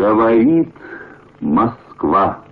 Говорит Москва.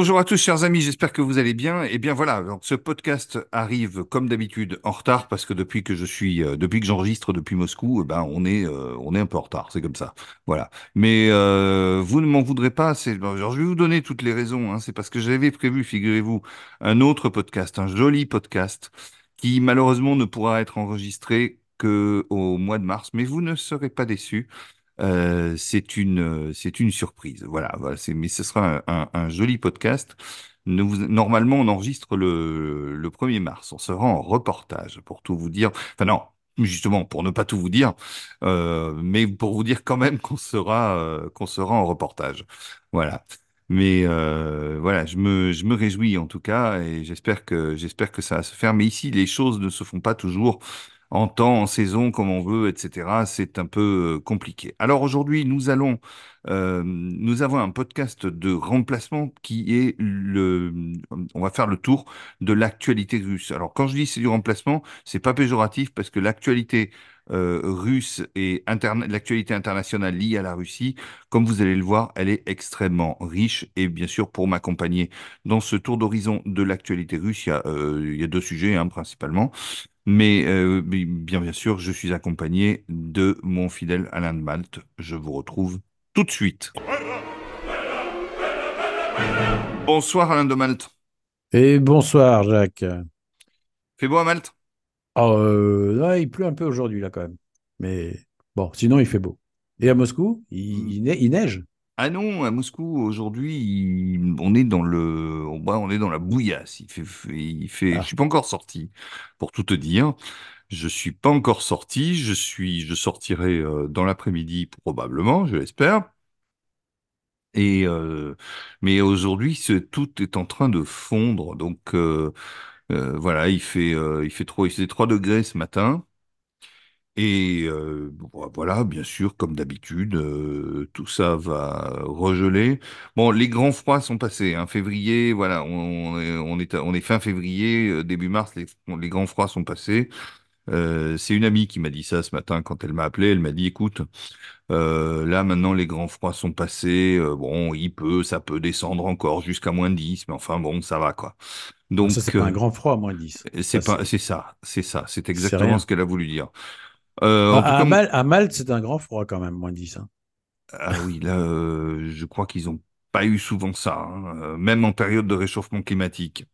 Bonjour à tous, chers amis, j'espère que vous allez bien. Et bien voilà, donc ce podcast arrive comme d'habitude en retard parce que depuis que je suis, euh, depuis que j'enregistre depuis Moscou, eh ben on est, euh, on est un peu en retard, c'est comme ça. Voilà. Mais euh, vous ne m'en voudrez pas. C'est, je vais vous donner toutes les raisons. Hein, c'est parce que j'avais prévu, figurez-vous, un autre podcast, un joli podcast qui malheureusement ne pourra être enregistré que au mois de mars. Mais vous ne serez pas déçus. Euh, c'est une, c'est une surprise. Voilà, voilà mais ce sera un, joli podcast. Normalement, on enregistre le, le 1er mars. On sera en reportage pour tout vous dire. Enfin non, justement pour ne pas tout vous dire, euh, mais pour vous dire quand même qu'on sera, euh, en reportage. Voilà. Mais euh, voilà, je me, je me réjouis en tout cas et j'espère que, j'espère que ça va se faire. Mais ici, les choses ne se font pas toujours en temps, en saison, comme on veut, etc. C'est un peu euh, compliqué. Alors aujourd'hui, nous allons, euh, nous avons un podcast de remplacement qui est le, on va faire le tour de l'actualité russe. Alors quand je dis c'est du remplacement, c'est pas péjoratif parce que l'actualité euh, russe et interne, l'actualité internationale liée à la Russie, comme vous allez le voir, elle est extrêmement riche. Et bien sûr, pour m'accompagner dans ce tour d'horizon de l'actualité russe, il y a, euh, il y a deux sujets hein, principalement. Mais euh, bien, bien sûr, je suis accompagné de mon fidèle Alain de Malte. Je vous retrouve tout de suite. Bonsoir Alain de Malte. Et bonsoir Jacques. Fait beau à Malte? Euh, là, il pleut un peu aujourd'hui là quand même. Mais bon, sinon il fait beau. Et à Moscou, il, il, ne- il neige? Ah non, à Moscou aujourd'hui, on est dans le, on est dans la bouillasse. Il fait, il fait, je Ah, suis pas encore sorti, pour tout te dire. Je suis pas encore sorti. Je suis, je sortirai euh, dans l'après-midi probablement, je l'espère. Et euh, mais aujourd'hui, tout est en train de fondre. Donc euh, euh, voilà, il fait, euh, il fait faisait 3 degrés ce matin. Et euh, voilà, bien sûr, comme d'habitude, tout ça va regeler. Bon, les grands froids sont passés. Hein, février, voilà, on, est, fin février, début mars, les grands froids sont passés. Euh, c'est une amie qui m'a dit ça ce matin quand elle m'a appelé. Elle m'a dit, écoute, euh, là maintenant les grands froids sont passés. euh, bon, il peut, ça peut descendre encore jusqu'à moins 10, mais enfin bon, ça va quoi. ah, ça, c'est Donc pas un grand froid, moins 10. c'est Ça, pas, c'est c'est ça, c'est ça, c'est c'est exactement ce qu'elle a voulu dire. En tout À, à, cas, Mal- à Malte, c'est un grand froid quand même, moins 10. hein. Ah oui, là, je crois qu'ils ont pas eu souvent ça, hein, même en période de réchauffement climatique.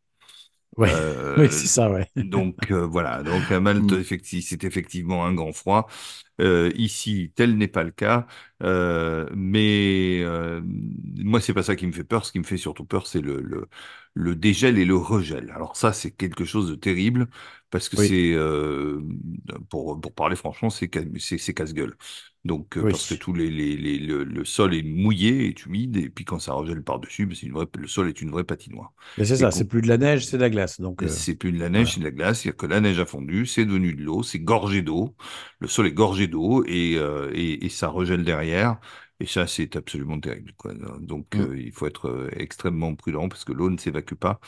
Ouais, oui, Euh, c'est ça, ouais. donc euh, voilà, donc à Malte, Hmm. effectivement, c'est effectivement un grand froid. Euh, ici, tel n'est pas le cas, Euh, mais euh, moi, c'est pas ça qui me fait peur. Ce qui me fait surtout peur, c'est le, le, le dégel et le regel. Alors ça, c'est quelque chose de terrible parce que Oui, c'est, euh, pour, pour parler franchement, c'est ca- c'est c'est casse-gueule. Donc euh, oui. parce que tous les, les, les le, le sol est mouillé, est humide, et puis quand ça regèle par-dessus, ben, c'est une vraie, le sol est une vraie patinoire. Mais c'est ça, c'est plus de la neige, c'est de la glace. Donc, euh, c'est plus de la neige, voilà. c'est de la glace. Il y a que la neige a fondu, c'est devenu de l'eau, c'est gorgé d'eau. Le sol est gorgé d'eau et, et, et ça regèle derrière. Et ça, c'est absolument terrible, quoi. Donc, euh, il faut être euh, extrêmement prudent parce que l'eau ne s'évacue pas.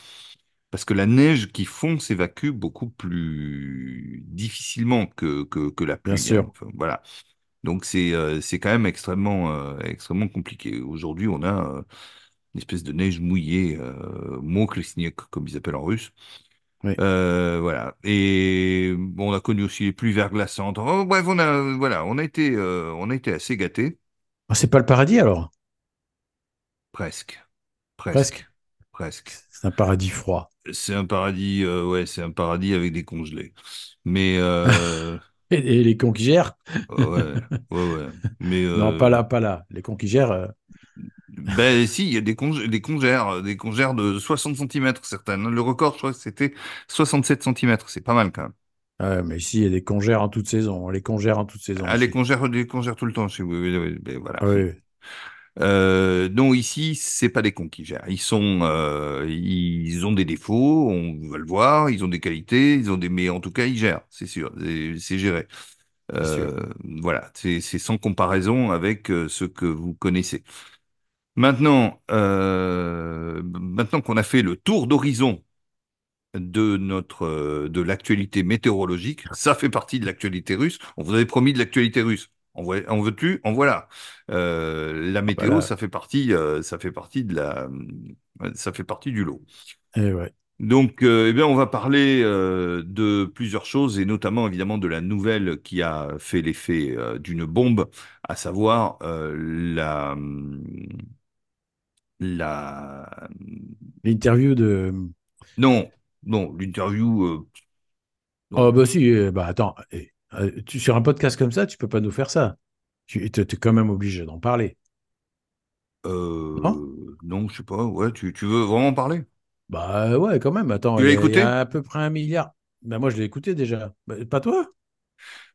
Parce que la neige qui fond s'évacue beaucoup plus difficilement que, que, que la Bien pluie. hein. sûr. Enfin, voilà. Donc, c'est euh, c'est quand même extrêmement, euh, extrêmement compliqué. Aujourd'hui, on a euh, une espèce de neige mouillée, euh, comme ils appellent en russe. Oui. Voilà. Et bon, on a connu aussi les pluies verglaçantes. Oh, bref, on a, voilà, on a été, on a été assez gâtés. Ah, c'est pas le paradis alors? Presque, presque, Presque. presque. C'est un paradis froid. C'est un paradis, euh, ouais, c'est un paradis avec des congelés. Mais, euh, Et, et les ouais, ouais, ouais. Mais, Non, pas euh, là, pas là. Les conquigères, euh, ben, si, il y a des congères, des congères, des congères de 60 centimètres certaines. Le record, je crois que c'était 67 centimètres. C'est pas mal quand même. Ouais, mais ici, il y a des congères en toute saison. Les congères en toute saison. Ah, les congères, les congères tout le temps chez vous. oui, oui, oui, voilà. Ah oui. Euh, non, ici, c'est pas des cons qui gèrent. Ils sont, euh, ils ont des défauts, on va le voir. Ils ont des qualités, ils ont des, mais en tout cas, ils gèrent, c'est sûr, c'est géré. Euh, voilà, c'est sans comparaison avec euh, ce que vous connaissez. Maintenant, maintenant qu'on a fait le tour d'horizon de notre de l'actualité météorologique, ça fait partie de l'actualité russe. On vous avait promis de l'actualité russe. En, veux-tu? En voilà. Euh, la météo, Voilà. ça fait partie, euh, ça fait partie de la, euh, ça fait partie du lot. Et ouais. Donc, euh, eh bien, on va parler de plusieurs choses et notamment évidemment de la nouvelle qui a fait l'effet d'une bombe, à savoir la la L'interview de. non non l'interview. Oh, bah si, euh, bah attends. eh, euh, tu, sur un podcast comme ça, tu peux pas nous faire ça. Tu es quand même obligé d'en parler. Non? Euh, non, je sais pas. Ouais, tu, tu veux vraiment parler? Bah ouais, quand même. Attends, Tu l'as il y écouté? a à peu près un milliard. Bah moi, je l'ai écouté déjà. Bah, pas toi?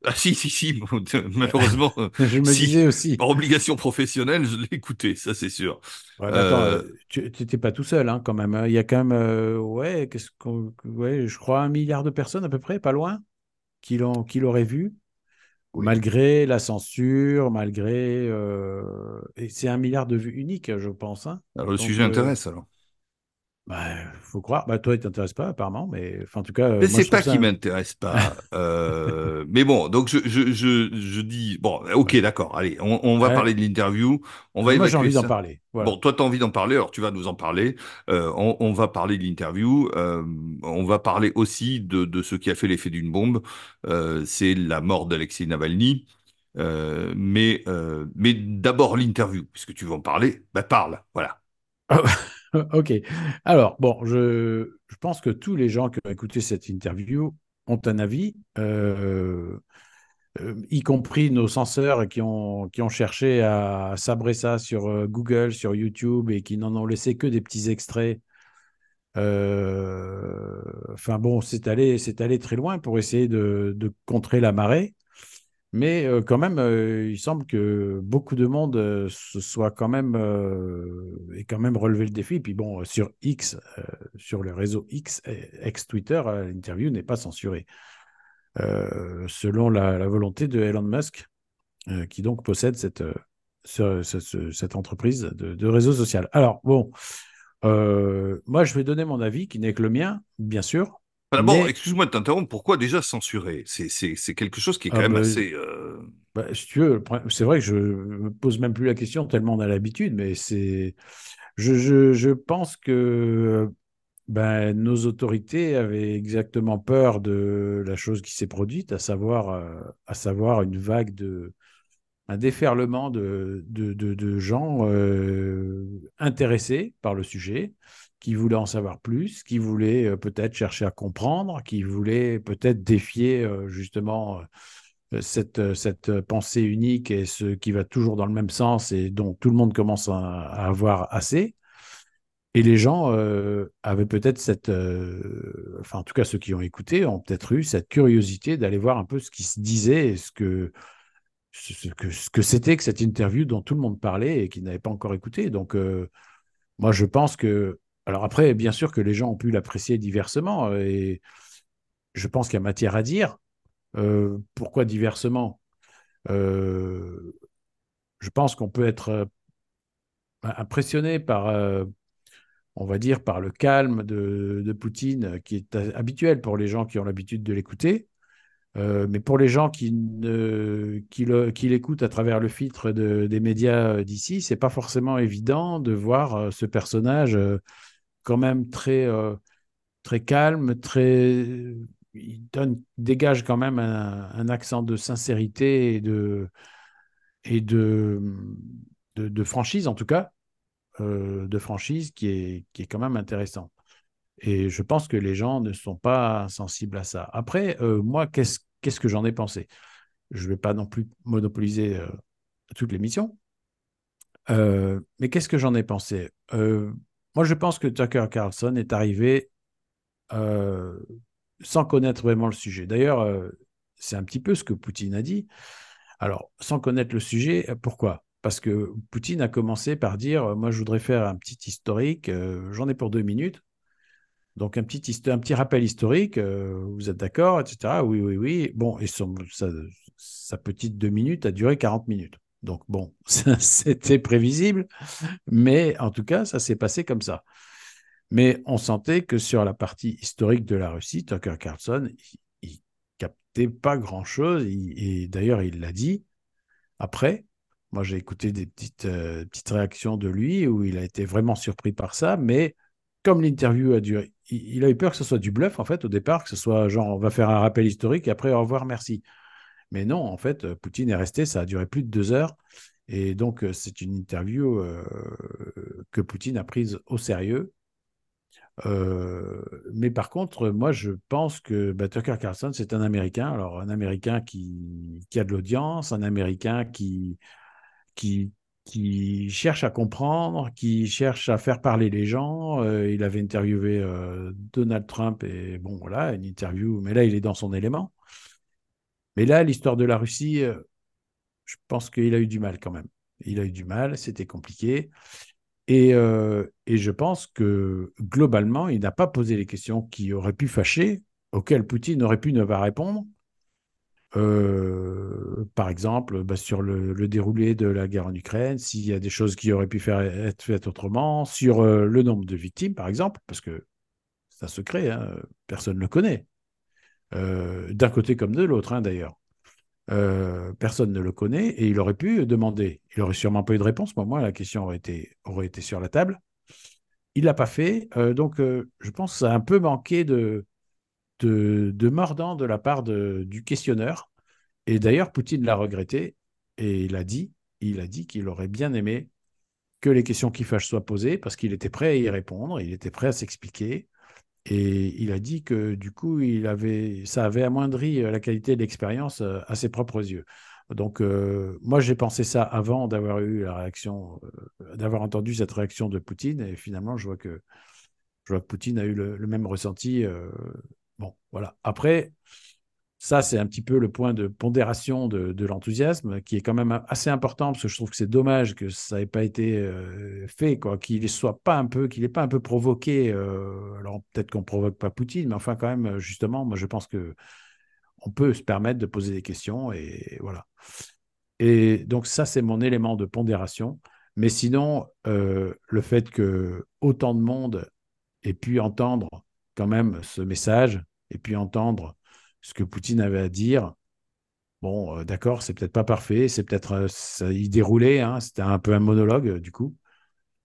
Ah si, si, si. Malheureusement, Je me si. disais aussi. Par obligation professionnelle, je l'ai écouté, ça c'est sûr. Ouais, attends, Euh, tu n'étais pas tout seul, hein, quand même. hein. Il y a quand même, euh, ouais, qu'est-ce qu'on, ouais, je crois un milliard de personnes à peu près, pas loin, qui l'ont, qui l'auraient vu, oui. malgré la censure, malgré, euh, et c'est un milliard de vues uniques, je pense. hein. Alors le Donc, sujet euh, intéresse alors. Bah, faut croire. Bah, toi, il t'intéresse pas apparemment, mais enfin, en tout cas, euh, Mais c'est pas ça. qui m'intéresse pas. Euh, mais bon, donc je, je, je, je dis bon, ok, Ouais. d'accord. Allez, on, on va Ouais. parler de l'interview. On va Mais moi, j'ai envie d'en ça. parler. Voilà. Bon, toi, tu as envie d'en parler, alors tu vas nous en parler. Euh, on, on va parler de l'interview. Euh, on va parler aussi de, de ce qui a fait l'effet d'une bombe. C'est la mort d'Alexei Navalny. Mais mais d'abord l'interview, puisque tu veux en parler. Bah parle, voilà. Ok. Alors, bon, je, je pense que tous les gens qui ont écouté cette interview ont un avis, euh, euh, y compris nos censeurs qui ont, qui ont cherché à sabrer ça sur euh, Google, sur YouTube et qui n'en ont laissé que des petits extraits. Enfin bon, c'est allé, allé très loin pour essayer de, de contrer la marée. Mais euh, quand même, euh, il semble que beaucoup de monde euh, se soit quand même ait quand même relevé le défi. Puis bon, sur X, sur le réseau X, ex-Twitter, l'interview n'est pas censurée, selon la, volonté de Elon Musk, qui donc possède cette, ce- ce- ce- cette entreprise de, réseau social. Alors bon, moi je vais donner mon avis, qui n'est que le mien, bien sûr. Enfin, D'abord, Mais excuse-moi de t'interrompre. Pourquoi déjà censurer? C'est quelque chose qui est quand ah, même bah, assez. euh, Bah, si tu veux, c'est vrai que je me pose même plus la question tellement on a l'habitude, mais c'est, je, je, je pense que ben, nos autorités avaient exactement peur de la chose qui s'est produite, à savoir, euh, à savoir une vague de, un déferlement de, de, de, de gens euh, intéressés par le sujet, qui voulaient en savoir plus, qui voulaient euh, peut-être chercher à comprendre, qui voulaient peut-être défier euh, justement euh, cette, cette pensée unique et ce qui va toujours dans le même sens et dont tout le monde commence à, avoir assez. Et les gens avaient peut-être cette, enfin en tout cas ceux qui ont écouté ont peut-être eu cette curiosité d'aller voir un peu ce qui se disait et ce que ce que ce que c'était que cette interview dont tout le monde parlait et qui n'avait pas encore écouté. Donc moi je pense que alors après bien sûr que les gens ont pu l'apprécier diversement euh, et je pense qu'il y a matière à dire. Euh, pourquoi diversement? Euh, Je pense qu'on peut être impressionné par on va dire, par le calme de, Poutine, qui est habituel pour les gens qui ont l'habitude de l'écouter. Mais pour les gens qui, l'écoutent à travers le filtre de, des médias d'ici, c'est pas forcément évident de voir ce personnage quand même très, euh, très calme, très, il donne, dégage quand même un, accent de sincérité et de, et de, de, franchise en tout cas, euh, de franchise qui est, qui est quand même intéressant. Et je pense que les gens ne sont pas sensibles à ça. Après, euh, moi, qu'est-ce que j'en ai pensé? Je ne vais pas non plus monopoliser toute l'émission. Mais qu'est-ce que j'en ai pensé? Moi, je pense que Tucker Carlson est arrivé euh, sans connaître vraiment le sujet. D'ailleurs, euh, c'est un petit peu ce que Poutine a dit. Alors, sans connaître le sujet, pourquoi? Parce que Poutine a commencé par dire, moi je voudrais faire un petit historique, j'en ai pour deux minutes. Donc, un petit, rappel historique, vous êtes d'accord, etc. Oui, oui, oui. Bon, et sa petite deux minutes a duré 40 minutes. Donc bon, c'était prévisible, mais en tout cas, ça s'est passé comme ça. Mais on sentait que sur la partie historique de la Russie, Tucker Carlson, il, captait pas grand-chose. Et d'ailleurs, il l'a dit après. Moi, j'ai écouté des petites, euh, petites réactions de lui où il a été vraiment surpris par ça. Mais comme l'interview a duré, il, il, a eu peur que ce soit du bluff, en fait, au départ, que ce soit genre, on va faire un rappel historique et après, au revoir, merci. Mais non, en fait, euh, Poutine est resté, ça a duré plus de deux heures. Et donc, euh, c'est une interview euh, que Poutine a prise au sérieux. mais par contre, moi, je pense que bah, Tucker Carlson, c'est un Américain. Alors, un Américain qui, a de l'audience, un Américain qui, qui, qui cherche à comprendre, qui cherche à faire parler les gens. il avait interviewé Donald Trump et bon, voilà, une interview, mais là, il est dans son élément. Mais là, l'histoire de la Russie, euh, je pense qu'il a eu du mal quand même. Il a eu du mal, c'était compliqué. Et, euh, et, je pense que globalement, il n'a pas posé les questions qui auraient pu fâcher, auxquelles Poutine aurait pu ne pas répondre. Euh, par exemple, bah, sur le, déroulé de la guerre en Ukraine, s'il y a des choses qui auraient pu faire, être faites autrement, sur le nombre de victimes, par exemple, parce que c'est un secret, hein, personne ne le connaît. Euh, d'un côté comme de l'autre hein, d'ailleurs. Euh, personne ne le connaît et il aurait pu demander. Il aurait sûrement pas eu de réponse, mais moi la question aurait été, aurait été sur la table. Il l'a pas fait, euh, donc je pense que ça a un peu manqué de, de, mordant de la part du questionneur. Et d'ailleurs, Poutine l'a regretté et il a dit, il a dit qu'il aurait bien aimé que les questions qui fâchent soient posées parce qu'il était prêt à y répondre, il était prêt à s'expliquer. Et il a dit que du coup, il avait, ça avait amoindri euh, la qualité de l'expérience euh, à ses propres yeux. Donc, euh, moi, j'ai pensé ça avant d'avoir eu la réaction, d'avoir entendu cette réaction de Poutine. Et finalement, je vois que, je vois que Poutine a eu le, même ressenti. bon, voilà. Après, ça, c'est un petit peu le point de pondération de, l'enthousiasme, qui est quand même assez important, parce que je trouve que c'est dommage que ça n'ait pas été euh, fait, quoi, qu'il soit pas un peu, qu'il n'ait pas un peu provoqué. Euh, alors peut-être qu'on provoque pas Poutine, mais enfin quand même, justement, moi je pense que on peut se permettre de poser des questions et voilà. Et donc ça, c'est mon élément de pondération. Mais sinon, euh, le fait que autant de monde ait pu entendre quand même ce message et puis entendre ce que Poutine avait à dire. Bon, euh, d'accord, c'est peut-être pas parfait, c'est peut-être euh, ça, il déroulait, hein, c'était un peu un monologue euh, du coup.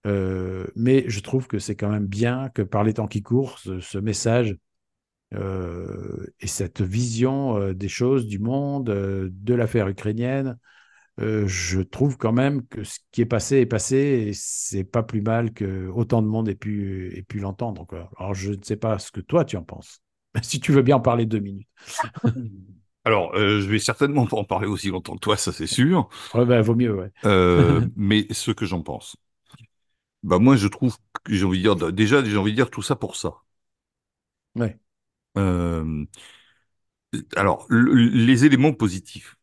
mais je trouve que c'est quand même bien que par les temps qui courent, ce, message et cette vision des choses, du monde, de l'affaire ukrainienne, je trouve quand même que ce qui est passé est passé et c'est pas plus mal que autant de monde ait pu, ait pu l'entendre. Alors je ne sais pas ce que toi tu en penses. si tu veux bien en parler deux minutes. Alors, euh, je vais certainement pas en parler aussi longtemps que toi, ça c'est sûr. Ouais, bah, vaut mieux, ouais. Euh, mais ce que j'en pense. Bah, moi, je trouve que j'ai envie de dire, déjà, j'ai envie de dire tout ça pour ça. Ouais. Euh, alors, les éléments positifs.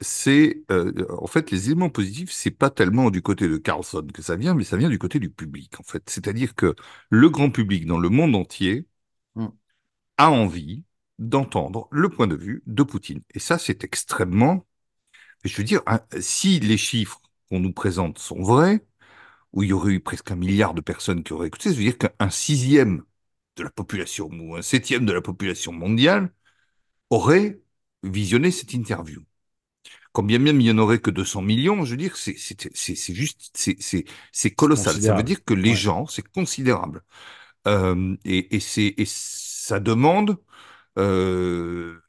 C'est, en fait, les éléments positifs, c'est pas tellement du côté de Carlson que ça vient, mais ça vient du côté du public, en fait. C'est-à-dire que le grand public dans le monde entier, a envie d'entendre le point de vue de Poutine. Et ça, c'est extrêmement... Je veux dire, si les chiffres qu'on nous présente sont vrais, où il y aurait eu presque un milliard de personnes qui auraient écouté, ça veut dire qu'un sixième de la population ou un septième de la population mondiale aurait visionné cette interview. Quand bien même il n'y en aurait que 200 millions, je veux dire, c'est juste, c'est colossal. Ça veut dire que les gens, c'est considérable. Euh, et, et c'est ça demande euh,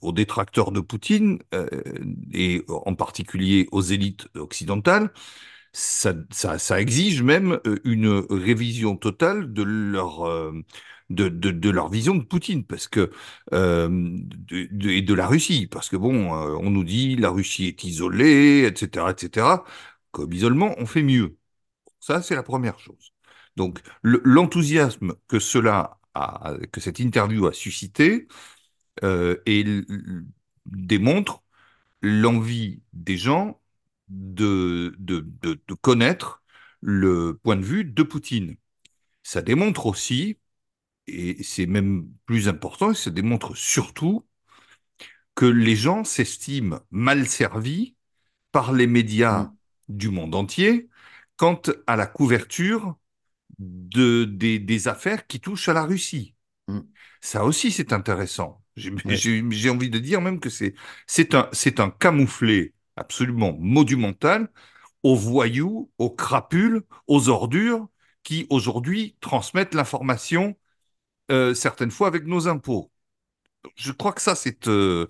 aux détracteurs de Poutine, euh, et en particulier aux élites occidentales, ça, exige même euh, une révision totale de leur, de, de, leur vision de Poutine, parce que et de la Russie, parce que bon, on nous dit la Russie est isolée, etc., etc. Comme isolement, on fait mieux. Ça, c'est la première chose. Donc l'enthousiasme que cela a, que cette interview a suscité euh, et démontre l'envie des gens de, de, de, de connaître le point de vue de Poutine. Ça démontre aussi, et c'est même plus important, ça démontre surtout que les gens s'estiment mal servis par les médias Mm. du monde entier quant à la couverture de, des, des affaires qui touchent à la Russie. Mm. Ça aussi, c'est intéressant. J'ai Ouais. envie de dire même que c'est un, c'est un camouflet absolument monumental aux voyous, aux crapules, aux ordures qui aujourd'hui transmettent l'information euh, certaines fois avec nos impôts. Je crois que ça, c'est euh,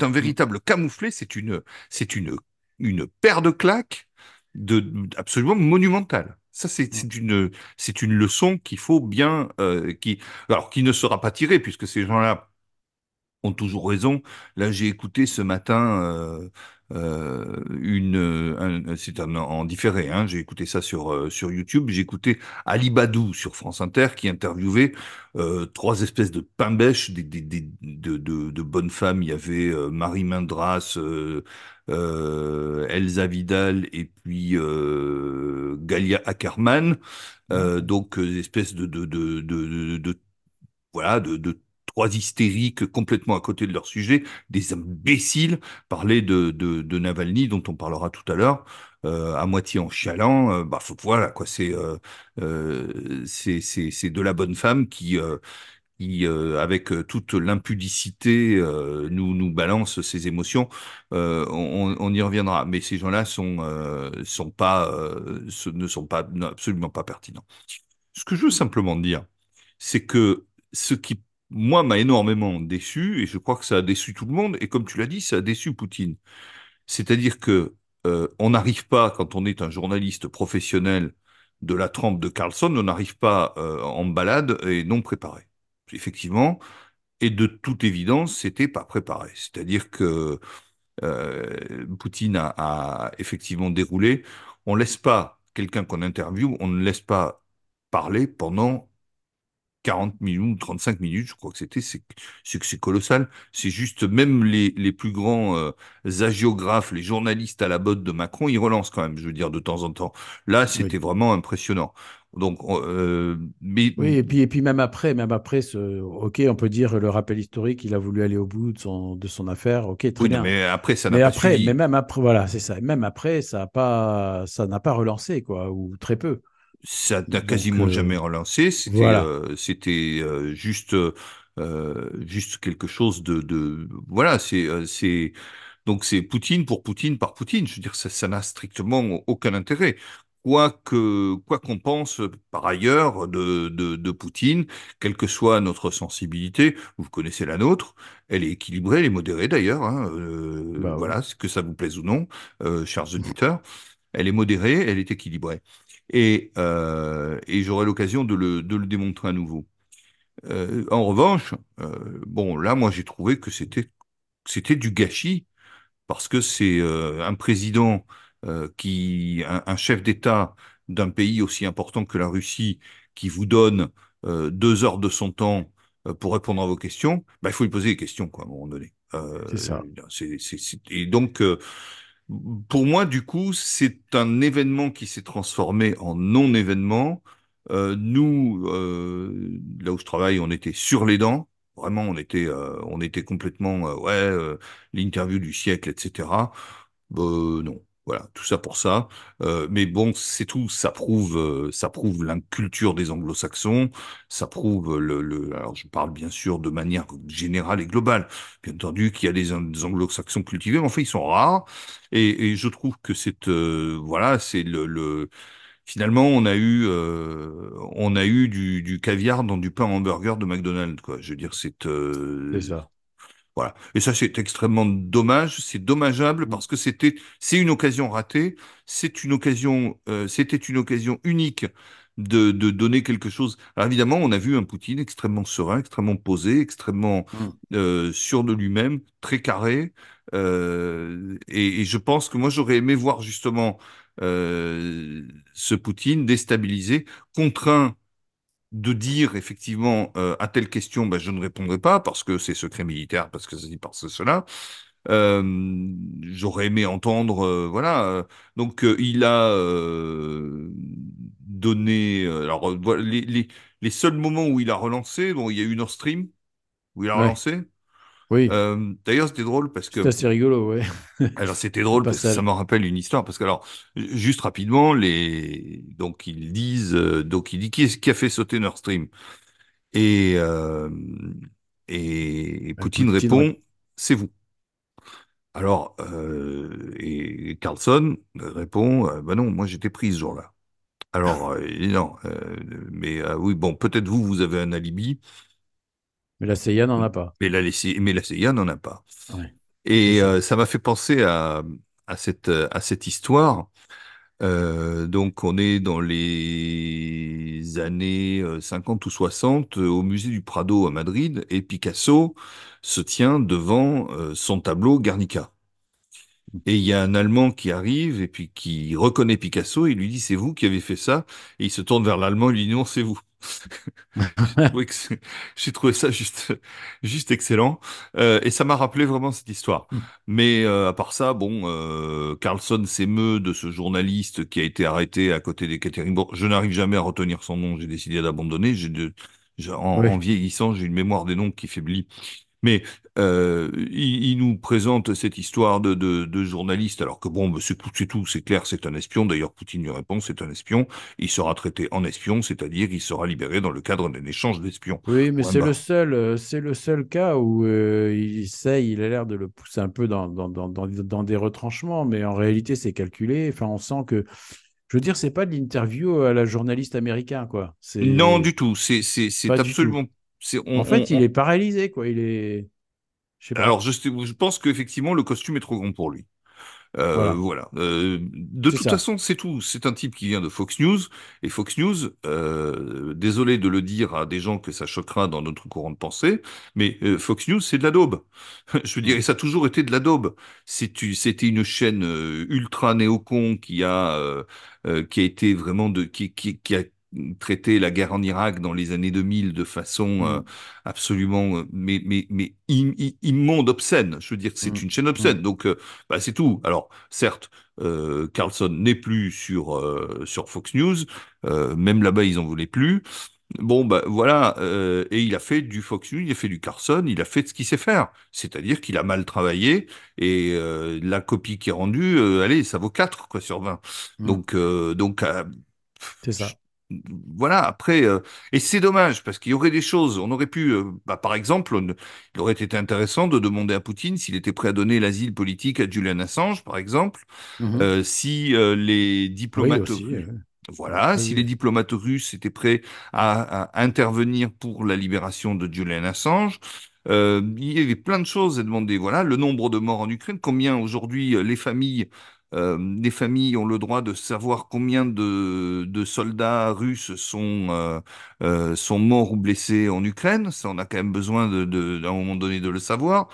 un véritable camouflet, c'est une c'est une une paire de claques de absolument monumentale. Ça, c'est Mm. c'est une c'est une leçon qu'il faut bien euh, qui alors qui ne sera pas tirée puisque ces gens-là ont toujours raison. Là, j'ai écouté ce matin euh, euh, une, un- c'est un- en différé. Hein, j'ai écouté ça sur euh, sur YouTube. J'ai écouté Ali Badou sur France Inter qui interviewait euh, trois espèces de pain-bêches, des, des, des- de, de, de bonnes femmes. Il y avait euh, Marie Mindras, Elsa Vidal et puis euh, Galia Ackerman. Euh, donc, euh, espèces de, de, de, de, de, de voilà, de, de trois hystériques complètement à côté de leur sujet, des imbéciles, parler de, de, de Navalny, dont on parlera tout à l'heure, euh, à moitié en chialant, euh, bah faut, voilà quoi, c'est euh, euh, c'est c'est c'est de la bonne femme qui euh, euh, avec euh, toute l'impudicité euh, nous nous balance ses émotions. On, y reviendra, mais ces gens-là ne sont pas absolument pas pertinents. Ce que je veux simplement dire, c'est que ce qui, moi, m'a énormément déçu, et je crois que ça a déçu tout le monde, et comme tu l'as dit, ça a déçu Poutine. C'est-à-dire que on n'arrive pas, quand on est un journaliste professionnel de la trempe de Carlson, on n'arrive pas en balade et non préparé. Effectivement, et de toute évidence, c'était pas préparé. C'est-à-dire que euh, Poutine a, a effectivement déroulé. On laisse pas quelqu'un qu'on interviewe, on ne laisse pas parler pendant 40 minutes, 35 minutes, je crois que c'était, c'est c'est que c'est colossal. C'est juste, même les, les plus grands euh, agiographes, les journalistes à la botte de Macron, ils relancent quand même, je veux dire, de temps en temps. Là, c'était Oui. vraiment impressionnant. Donc, euh, mais Oui, et puis, et puis même après, même après ce, ok, on peut dire le rappel historique, il a voulu aller au bout de son, de son affaire, ok, très oui, non, bien. mais après, ça n'a pas après, suivi. mais même après, voilà, c'est ça. Même après, ça n'a pas, ça n'a pas relancé, quoi, ou très peu. Ça n'a quasiment euh, jamais relancé. C'était voilà. euh, c'était euh, juste euh, juste quelque chose de, de voilà. C'est euh, c'est donc c'est Poutine pour Poutine par Poutine. Je veux dire, ça n'a strictement aucun intérêt. Quoi que quoi qu'on pense par ailleurs de, de de Poutine, quelle que soit notre sensibilité, vous connaissez la nôtre, elle est équilibrée, elle est modérée d'ailleurs. Hein, euh, Bah voilà, que ça vous plaise ou non, euh, chers auditeurs, elle est modérée, elle est équilibrée. Et, euh, et j'aurai l'occasion de le, de le démontrer à nouveau. Euh, en revanche, euh, bon, là, moi, j'ai trouvé que c'était c'était du gâchis parce que c'est euh, un président euh, qui, un, un chef d'État d'un pays aussi important que la Russie, qui vous donne euh, deux heures de son temps euh, pour répondre à vos questions, bah, il faut lui poser des questions, quoi, à un moment donné. C'est ça. et donc, pour moi, du coup, c'est un événement qui s'est transformé en non-événement. Nous, là où je travaille, on était sur les dents. Vraiment, on était, euh, on était complètement, euh, ouais, euh, l'interview du siècle, etc. Non, voilà, tout ça pour ça. Euh, mais bon, c'est tout. Ça prouve, euh, ça prouve la culture des Anglo-Saxons. Ça prouve le, le. Alors, je parle bien sûr de manière générale et globale. Bien entendu qu'il y a des, Anglo-Saxons cultivés, mais enfin, ils sont rares. Et, et je trouve que c'est, euh, voilà, c'est le, le. Finalement, on a eu, euh, on a eu du, du caviar dans du pain hamburger de McDonald's, quoi. Je veux dire, c'est, euh, C'est ça. Voilà. Et ça, c'est extrêmement dommage. C'est dommageable Mm. parce que c'était, c'est une occasion ratée. C'est une occasion, euh, c'était une occasion unique de, de donner quelque chose. Alors évidemment, on a vu un Poutine extrêmement serein, extrêmement posé, extrêmement Mm. euh, sûr de lui-même, très carré. Euh, et, et je pense que moi, j'aurais aimé voir justement euh, ce Poutine déstabilisé, contraint de dire effectivement euh, à telle question, ben, je ne répondrai pas parce que c'est secret militaire, parce que c'est parce que cela. Euh, j'aurais aimé entendre, euh, voilà. euh, donc euh, il a euh, donné, alors voilà, les, les, les seuls moments où il a relancé, bon, il y a eu Nord Stream où il a Ouais, relancé. Oui, Euh, d'ailleurs, c'était drôle parce c'est que assez rigolo, ouais. alors c'était Le drôle parce que ça me rappelle une histoire parce que alors juste rapidement les donc ils disent euh, donc il dit qui est-ce qui a fait sauter Nord Stream? Et euh, et Poutine Poutine, rép- répond c'est vous. Alors euh, et Carlson répond bah non moi j'étais pris ce jour-là. Alors il dit non mais oui bon peut-être vous vous avez un alibi mais la CIA n'en a pas. mais la mais la CIA n'en a pas. Ouais, Et ça. euh, ça m'a fait penser à à cette à cette histoire Euh, donc, on est dans les années euh, 50 ou 60 euh, au musée du Prado à Madrid et Picasso se tient devant euh, son tableau Guernica. Et il y a un Allemand qui arrive et puis qui reconnaît Picasso et lui dit c'est vous qui avez fait ça et il se tourne vers l'Allemand et lui dit non c'est vous. J'ai trouvé ça juste juste excellent Euh, et ça m'a rappelé vraiment cette histoire. Mais euh, à part ça bon euh, Carlson s'émeut de ce journaliste qui a été arrêté à côté d'Ekaterinbourg. Je n'arrive jamais à retenir son nom, j'ai décidé d'abandonner. J'ai de j'ai- en, vieillissant, j'ai une mémoire des noms qui faiblit. Mais euh, il, il nous présente cette histoire de, de, de journaliste, alors que bon, c'est tout, c'est clair, c'est un espion. D'ailleurs, Poutine lui répond, c'est un espion. Il sera traité en espion, c'est-à-dire il sera libéré dans le cadre d'un échange d'espions. Oui, mais c'est le seul, euh, c'est le seul cas où euh, il essaye, il a l'air de le pousser un peu dans, dans, dans, des retranchements, mais en réalité, c'est calculé. Enfin, on sent que, je veux dire, c'est pas de l'interview à la journaliste américain, quoi. Non, du tout. C'est, absolument. C'est, on, En on, fait, il on- est paralysé, quoi. Il est, Alors, je, je pense qu'effectivement, le costume est trop grand pour lui. Euh, Voilà, voilà. Euh, de c'est toute ça. façon, c'est tout. C'est un type qui vient de Fox News. Et Fox News, euh, désolé de le dire à des gens que ça choquera dans notre courant de pensée, mais Fox News, c'est de la daube. Je veux dire, et ça a toujours été de la daube. C'était une chaîne ultra néocon qui a, qui a été vraiment de, qui, qui, qui a traité la guerre en Irak dans les années 2000 de façon euh, Mhm. absolument, euh, mais, mais, mais im- im- immonde, obscène. Je veux dire, c'est Mhm. une chaîne obscène. Mhm. Donc, euh, bah, c'est tout. Alors, certes, euh, Carlson n'est plus sur euh, sur Fox News, euh, même là-bas ils en voulaient plus. Bon bah voilà, euh, et il a fait du Fox News, il a fait du Carlson, il a fait ce qu'il sait faire, c'est-à-dire qu'il a mal travaillé et euh, la copie qui est rendue, euh, allez, ça vaut 4 quoi sur 20. Mhm. Donc euh, donc euh, C'est ça. Voilà, après, euh, et c'est dommage parce qu'il y aurait des choses, on aurait pu, euh, bah, par exemple, on- il aurait été intéressant de demander à Poutine s'il était prêt à donner l'asile politique à Julian Assange, par exemple, Mhm. euh, si les Oui, diplomates aussi. voilà, si les diplomates russes étaient prêts à, à intervenir pour la libération de Julian Assange, euh, il y avait plein de choses à demander. Voilà, le nombre de morts en Ukraine, combien aujourd'hui les familles, euh, les familles ont le droit de savoir combien de, soldats russes sont euh, euh, sont morts ou blessés en Ukraine. Ça, on a quand même besoin de, de, d'un moment donné de le savoir.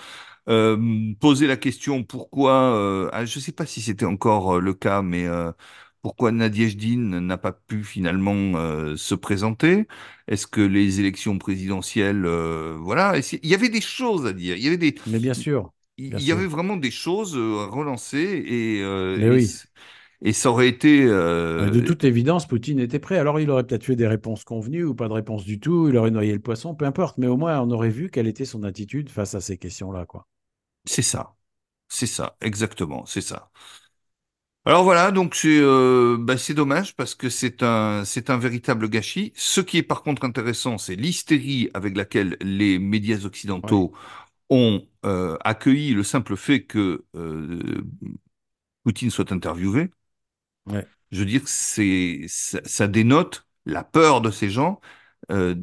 Euh, poser la question pourquoi, ah, je ne sais pas si c'était encore le cas, mais pourquoi Nadiejdine n'a pas pu finalement se présenter? Est-ce que les élections présidentielles, voilà, qu'il y avait des choses à dire, il y avait des, Mais bien il sûr, il y avait vraiment des choses euh, à relancer et euh, et, oui. c- et ça aurait été, Euh, De toute évidence, Poutine était prêt. Alors, il aurait peut-être fait des réponses convenues ou pas de réponse du tout. Il aurait noyé le poisson, peu importe. Mais au moins, on aurait vu quelle était son attitude face à ces questions-là, quoi. c'est ça, c'est ça, exactement, c'est ça. Alors voilà, donc c'est euh, bah, c'est dommage parce que c'est un c'est un véritable gâchis. Ce qui est par contre intéressant, c'est l'hystérie avec laquelle les médias Ouais, occidentaux ont euh, accueilli le simple fait que euh, Poutine soit interviewé. ouais. Je veux dire, c'est ça, ça dénote la peur de ces gens, euh,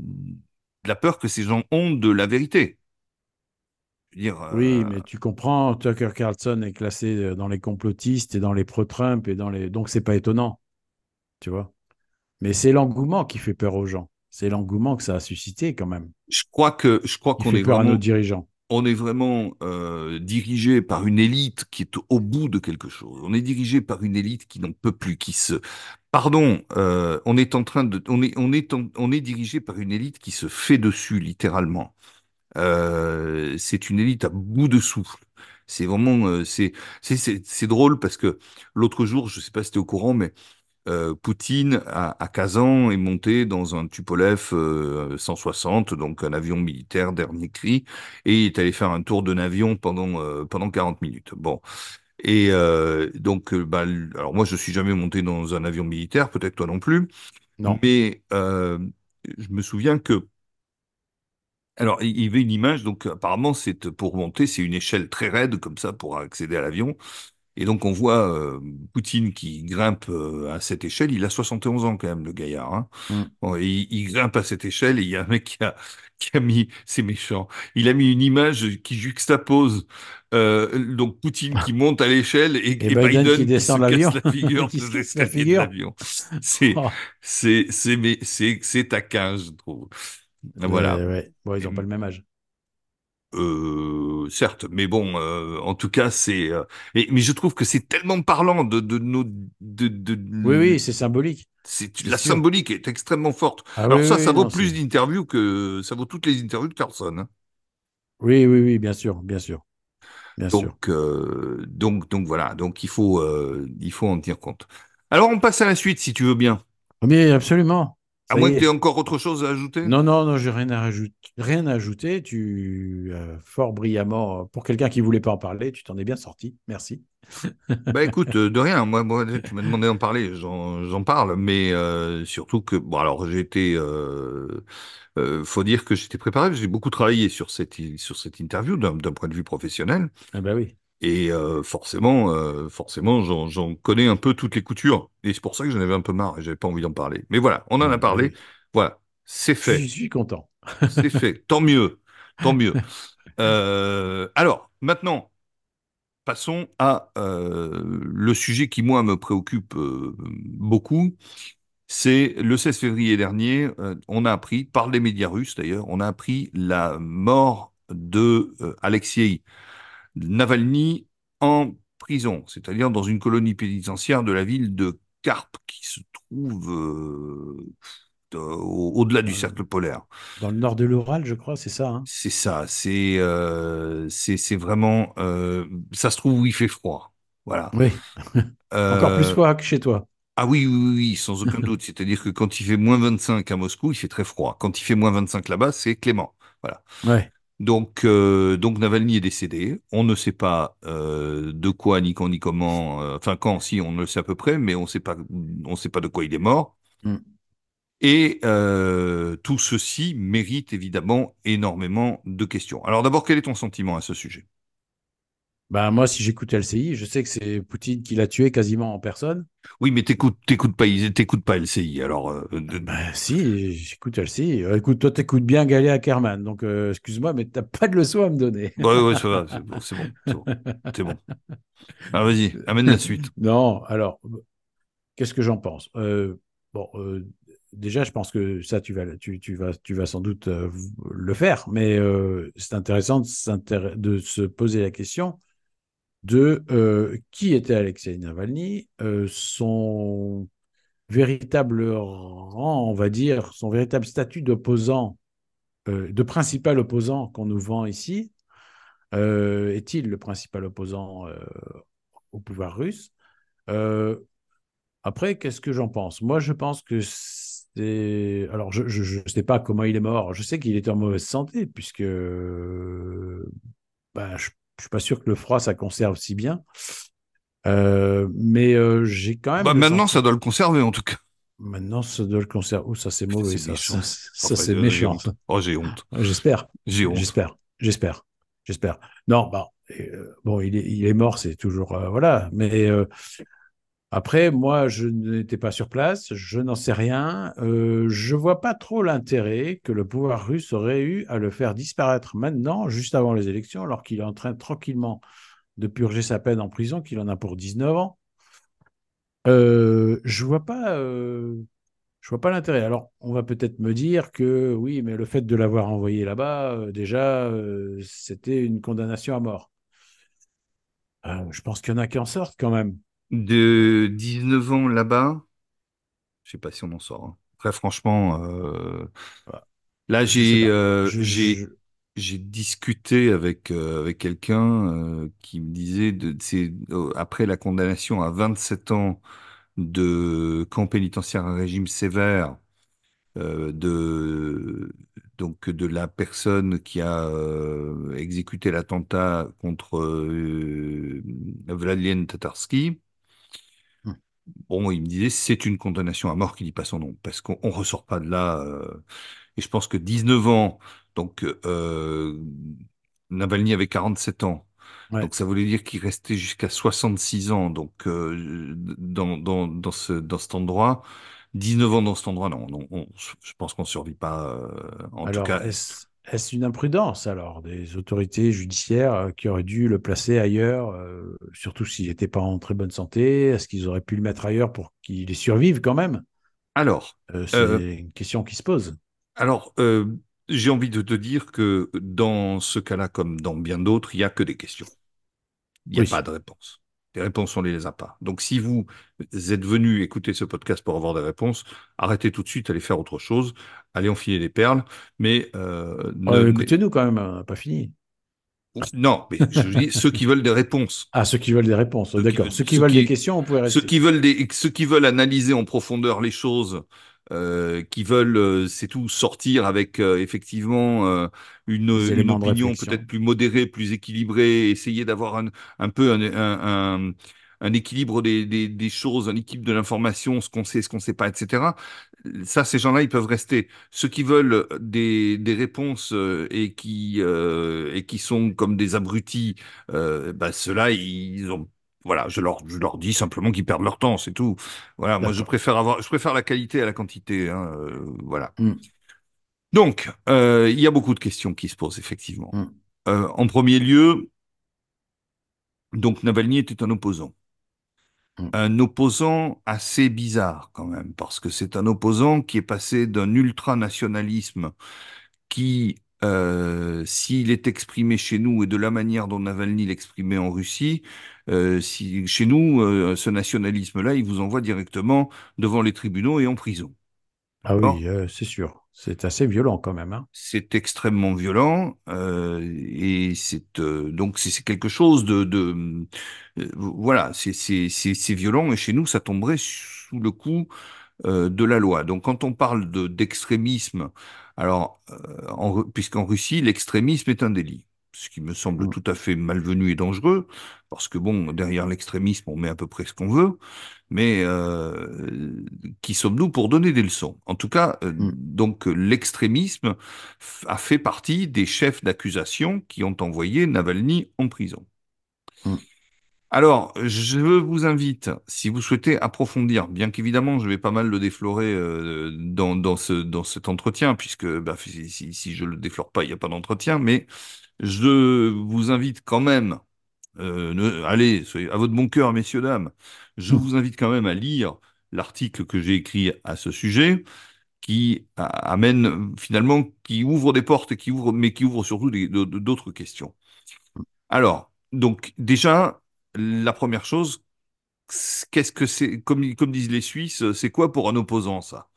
la peur que ces gens ont de la vérité. Je veux dire, Oui, mais tu comprends, Tucker Carlson est classé dans les complotistes et dans les pro-Trump et dans les. Donc, c'est pas étonnant, tu vois. Mais c'est l'engouement qui fait peur aux gens. C'est l'engouement que ça a suscité quand même. je crois que je crois qu'on fait est peur à nos dirigeants. On est vraiment euh, dirigé par une élite qui est au bout de quelque chose. On est dirigé par une élite qui n'en peut plus, qui se, Pardon, euh, on est en train de, on est, on est, on est dirigé par une élite qui se fait dessus, littéralement. Euh, c'est une élite à bout de souffle. C'est vraiment, euh, c'est c'est drôle parce que l'autre jour, je sais pas si tu es au courant, mais euh, Poutine, à, à Kazan, est monté dans un Tupolev euh, 160, donc un avion militaire dernier cri, et il est allé faire un tour de avion pendant, euh, pendant 40 minutes. Bon. Et euh, donc, euh, bah, alors moi, je suis jamais monté dans un avion militaire, peut-être toi non plus, Non. mais euh, je me souviens que alors, il y avait une image, donc apparemment, c'est pour monter, c'est une échelle très raide, comme ça, pour accéder à l'avion. Et donc, on voit euh, Poutine qui grimpe euh, à cette échelle. Il a 71 ans, quand même, le gaillard. Hein. Mm. Bon, il, il grimpe à cette échelle et il y a un mec qui a, qui a mis, c'est méchant, il a mis une image qui juxtapose euh, donc Poutine qui monte à l'échelle et, Et et Biden Biden qui qui descend se l'avion. casse la figure sur de l'avion. C'est, Oh. c'est, c'est taquin, je trouve. Voilà. Ouais. Bon, ils n'ont pas le même âge. Euh, certes, mais bon, euh, en tout cas, c'est. euh, mais je trouve que c'est tellement parlant de, de nos. De, de, Oui, oui, c'est symbolique. c'est la sûr. symbolique est extrêmement forte. Ah Alors oui, ça, oui, ça oui, vaut non, plus d'interviews que ça vaut toutes les interviews de Carlson. hein. Oui, oui, oui, bien sûr, bien sûr, bien sûr. Donc, euh, donc, donc voilà. Donc il faut, il faut en tenir compte. Alors on passe à la suite, si tu veux bien. Mais absolument. À moins que tu aies encore autre chose à ajouter? Non, non, non, j'ai rien à. Rien à ajouter. Tu euh, fort brillamment, pour quelqu'un qui voulait pas en parler, tu t'en es bien sorti. Merci. Bah écoute, euh, de rien. Moi, moi, tu m'as demandé d'en parler, j'en parle, mais euh, surtout que bon, alors j'ai été, euh, euh, faut dire que j'étais préparé. J'ai beaucoup travaillé sur cette sur cette interview d'un d'un point de vue professionnel, Ah bah oui. Et euh, forcément, euh, forcément, j'en connais un peu toutes les coutures, et c'est pour ça que j'en avais un peu marre et j'avais pas envie d'en parler. Mais voilà, on en a bah parlé. Voilà, c'est fait, je suis content. c'est fait. Tant mieux, tant mieux. Euh, alors maintenant. Passons à le sujet qui, moi, me préoccupe beaucoup. C'est le 16 février dernier, on a appris, par les médias russes d'ailleurs, on a appris la mort de Alexei Navalny en prison, c'est-à-dire dans une colonie pénitentiaire de la ville de Karp, qui se trouve euh, au- au-delà du cercle polaire. dans le nord de l'Oural, je crois, c'est ça. hein? C'est ça, c'est euh, vraiment, euh, ça se trouve où il fait froid. Voilà. oui. Encore plus froid que chez toi. ah oui, oui, oui, oui, sans aucun doute. C'est-à-dire que quand il fait moins 25 à Moscou, il fait très froid. Quand il fait moins 25 là-bas, c'est clément. Voilà. Ouais. Donc, euh, donc Navalny est décédé. On ne sait pas euh, de quoi, ni quand, ni comment. euh, enfin, quand, si, on le sait à peu près, mais on sait pas, on sait pas de quoi il est mort. Mm. Et euh, tout ceci mérite évidemment énormément de questions. Alors d'abord, quel est ton sentiment à ce sujet? Bah, moi, si j'écoute LCI, je sais que c'est Poutine qui l'a tué quasiment en personne. Oui, mais t'écoutes, t'écoutes pas, t'écoutes pas LCI. Alors, euh, Bah, si, j'écoute LCI. Euh, écoute, toi, t'écoutes bien Galéa Ackerman. Donc, euh, excuse-moi, mais t'as pas de leçon à me donner. ouais, ouais, ça va, c'est bon, c'est bon, c'est bon, c'est bon. Ah, vas-y, amène la suite. Non, alors, qu'est-ce que j'en pense? Euh, Bon, déjà, je pense que ça, tu vas, tu, tu vas, tu vas sans doute le faire, mais c'est intéressant de se poser la question de euh, qui était Alexei Navalny, euh, son véritable rang, on va dire, son véritable statut d'opposant, euh, de principal opposant qu'on nous vend ici. Est-il le principal opposant au pouvoir russe? Après, qu'est-ce que j'en pense? Moi, je pense que c'est. Alors, je ne sais pas comment il est mort. Je sais qu'il était en mauvaise santé, puisque je ne suis pas sûr que le froid, ça conserve si bien. Euh, mais euh, j'ai quand même. Bah, maintenant, ça doit le conserver, en tout cas. Maintenant, ça doit le conserver. Oh, ça, c'est mauvais. Ça, méchant. ça, c'est méchant. honte. Oh, j'ai honte. J'espère. J'ai honte. J'espère. J'espère. J'espère. Non, bah, euh, bon, il est, il est mort, c'est toujours. euh, voilà. Mais euh, après, moi, je n'étais pas sur place, je n'en sais rien. Euh, je vois pas trop l'intérêt que le pouvoir russe aurait eu à le faire disparaître maintenant, juste avant les élections, alors qu'il est en train tranquillement de purger sa peine en prison, qu'il en a pour 19 ans. Euh, je vois pas. euh, vois pas l'intérêt. Alors, on va peut-être me dire que oui, mais le fait de l'avoir envoyé là-bas, euh, déjà, c'était une condamnation à mort. Je pense qu'il y en a qui en sortent quand même. De 19 ans là-bas, Je sais pas si on en sort. hein. Très franchement, euh, Voilà. là j'ai euh, j'ai discuté avec euh, avec quelqu'un qui me disait de c'est après la condamnation à 27 ans de camp pénitentiaire à régime sévère de donc de la personne qui a exécuté l'attentat contre Vladimir Tatarsky. Bon, il me disait c'est une condamnation à mort qui dit pas son nom parce qu'on on ressort pas de là. euh, et je pense que 19 ans, donc euh, Navalny avait 47 ans. ouais. Donc ça voulait dire qu'il restait jusqu'à 66 ans donc euh, dans, dans, dans, ce, dans cet endroit. 19 ans dans cet endroit, non, non on- je pense qu'on ne survit pas. en tout cas, est-ce est-ce une imprudence alors des autorités judiciaires euh, qui auraient dû le placer ailleurs, euh, surtout s'il n'était pas en très bonne santé? Est-ce qu'ils auraient pu le mettre ailleurs pour qu'il survive quand même? alors, Euh, euh, c'est une question qui se pose. alors j'ai envie de te dire que dans ce cas-là, comme dans bien d'autres, il n'y a que des questions. Il n'y a Oui. pas de réponse. Les réponses, on ne les a pas. Donc, si vous êtes venu écouter ce podcast pour avoir des réponses, arrêtez tout de suite, allez faire autre chose, allez enfiler des perles, mais euh, ne, Euh, ne- écoutez-nous quand même, n'a pas fini. non, mais je dis ceux qui veulent des réponses. Ah, ceux qui veulent des réponses, d'accord. Ceux qui veulent des questions, on pouvait Ceux rester. qui veulent des, ceux qui veulent analyser en profondeur les choses, euh, qui veulent, euh, c'est tout, sortir avec euh, effectivement euh, une, une opinion peut-être plus modérée, plus équilibrée, essayer d'avoir un, un peu un, un, un, un équilibre des, des, des choses, un équilibre de l'information, ce qu'on sait, ce qu'on sait pas, etc. Ça, ces gens-là, ils peuvent rester. Ceux qui veulent des, des réponses et qui euh, et qui sont comme des abrutis, euh, bah, ceux-là, ils ont voilà, je leur, je leur dis simplement qu'ils perdent leur temps, c'est tout. Voilà, moi je préfère avoir, je préfère la qualité à la quantité. hein, euh, voilà. Hmm. Donc, euh, il y a beaucoup de questions qui se posent effectivement. Hmm. Euh, en premier lieu, donc Navalny était un opposant, Hmm. un opposant assez bizarre quand même, parce que c'est un opposant qui est passé d'un ultranationalisme qui, s'il est exprimé chez nous et de la manière dont Navalny l'exprimait en Russie, euh, si, chez nous, euh, ce nationalisme-là, il vous envoie directement devant les tribunaux et en prison. Ah oui, euh, c'est sûr. C'est assez violent quand même. hein. C'est extrêmement violent euh, et c'est euh, donc c'est quelque chose de, de euh, voilà, c'est violent et chez nous, ça tomberait sous le coup de la loi. Donc quand on parle de d'extrémisme, alors puisqu'en Russie l'extrémisme est un délit, ce qui me semble tout à fait malvenu et dangereux, parce que bon derrière l'extrémisme on met à peu près ce qu'on veut, mais euh, qui sommes-nous pour donner des leçons? En tout cas, euh, Mm. donc l'extrémisme a fait partie des chefs d'accusation qui ont envoyé Navalny en prison. Mm. Alors, je vous invite, si vous souhaitez approfondir, bien qu'évidemment, je vais pas mal le déflorer euh, dans, dans, ce, dans cet entretien, puisque bah, si, si, si je le déflore pas, il n'y a pas d'entretien, mais je vous invite quand même, euh, ne- allez, soyez à votre bon cœur, messieurs, dames, je Mm. vous invite quand même à lire l'article que j'ai écrit à ce sujet, qui amène finalement, qui ouvre des portes, qui ouvre, mais qui ouvre surtout d'autres questions. Alors, donc déjà, la première chose, qu'est-ce que c'est, comme, comme disent les Suisses, c'est quoi pour un opposant ça?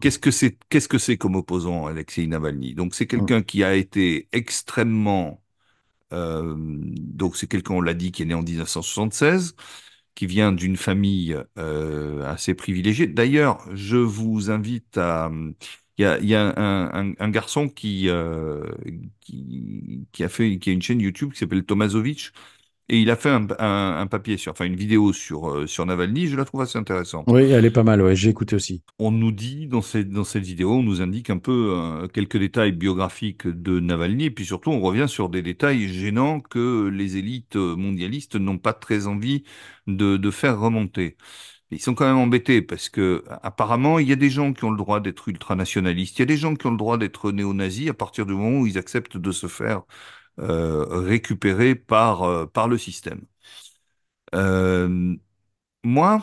Qu'est-ce que c'est, qu'est-ce que c'est comme opposant, Alexei Navalny? Donc c'est quelqu'un qui a été extrêmement, euh, donc c'est quelqu'un, on l'a dit, qui est né en 1976, qui vient d'une famille euh, assez privilégiée. D'ailleurs, je vous invite à, il y a, il y a un, un, un garçon qui, euh, qui, qui a fait, qui a une chaîne YouTube qui s'appelle Tomasovic, et il a fait un, un, un papier sur, enfin une vidéo sur, euh, sur Navalny, je la trouve assez intéressante. Oui, elle est pas mal, ouais, j'ai écouté aussi. On nous dit dans cette, dans cette vidéo, on nous indique un peu euh, quelques détails biographiques de Navalny, et puis surtout on revient sur des détails gênants que les élites mondialistes n'ont pas très envie de, de faire remonter. Ils sont quand même embêtés parce que apparemment il y a des gens qui ont le droit d'être ultranationalistes, il y a des gens qui ont le droit d'être néo-nazis à partir du moment où ils acceptent de se faire euh, récupérer par, euh, par le système. Euh, moi,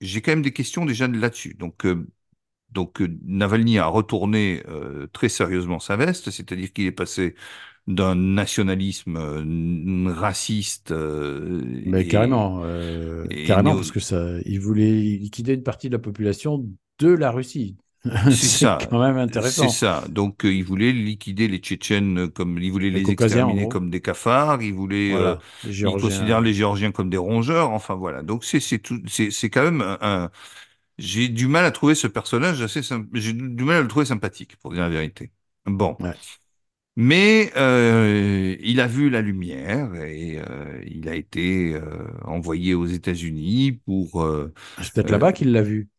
j'ai quand même des questions déjà là-dessus. Donc, donc Navalny a retourné euh, très sérieusement sa veste, c'est-à-dire qu'il est passé d'un nationalisme euh, raciste euh, Mais et, carrément, et carrément, néo- parce que ça, il voulait liquider une partie de la population de la Russie. c'est ça, quand même c'est ça. Donc euh, il voulait liquider les Tchétchènes comme il voulait Les exterminer comme des cafards, il voulait euh, Voilà, les il considère Géorgiens. les Géorgiens comme des rongeurs. Enfin voilà. Donc c'est c'est tout c'est c'est quand même un, un- j'ai du mal à trouver ce personnage assez symp- j'ai du mal à le trouver sympathique pour dire la vérité. Bon. Ouais. Mais euh, il a vu la lumière et euh, il a été euh, envoyé aux États-Unis pour, euh, C'est peut-être euh, là-bas qu'il l'a vu.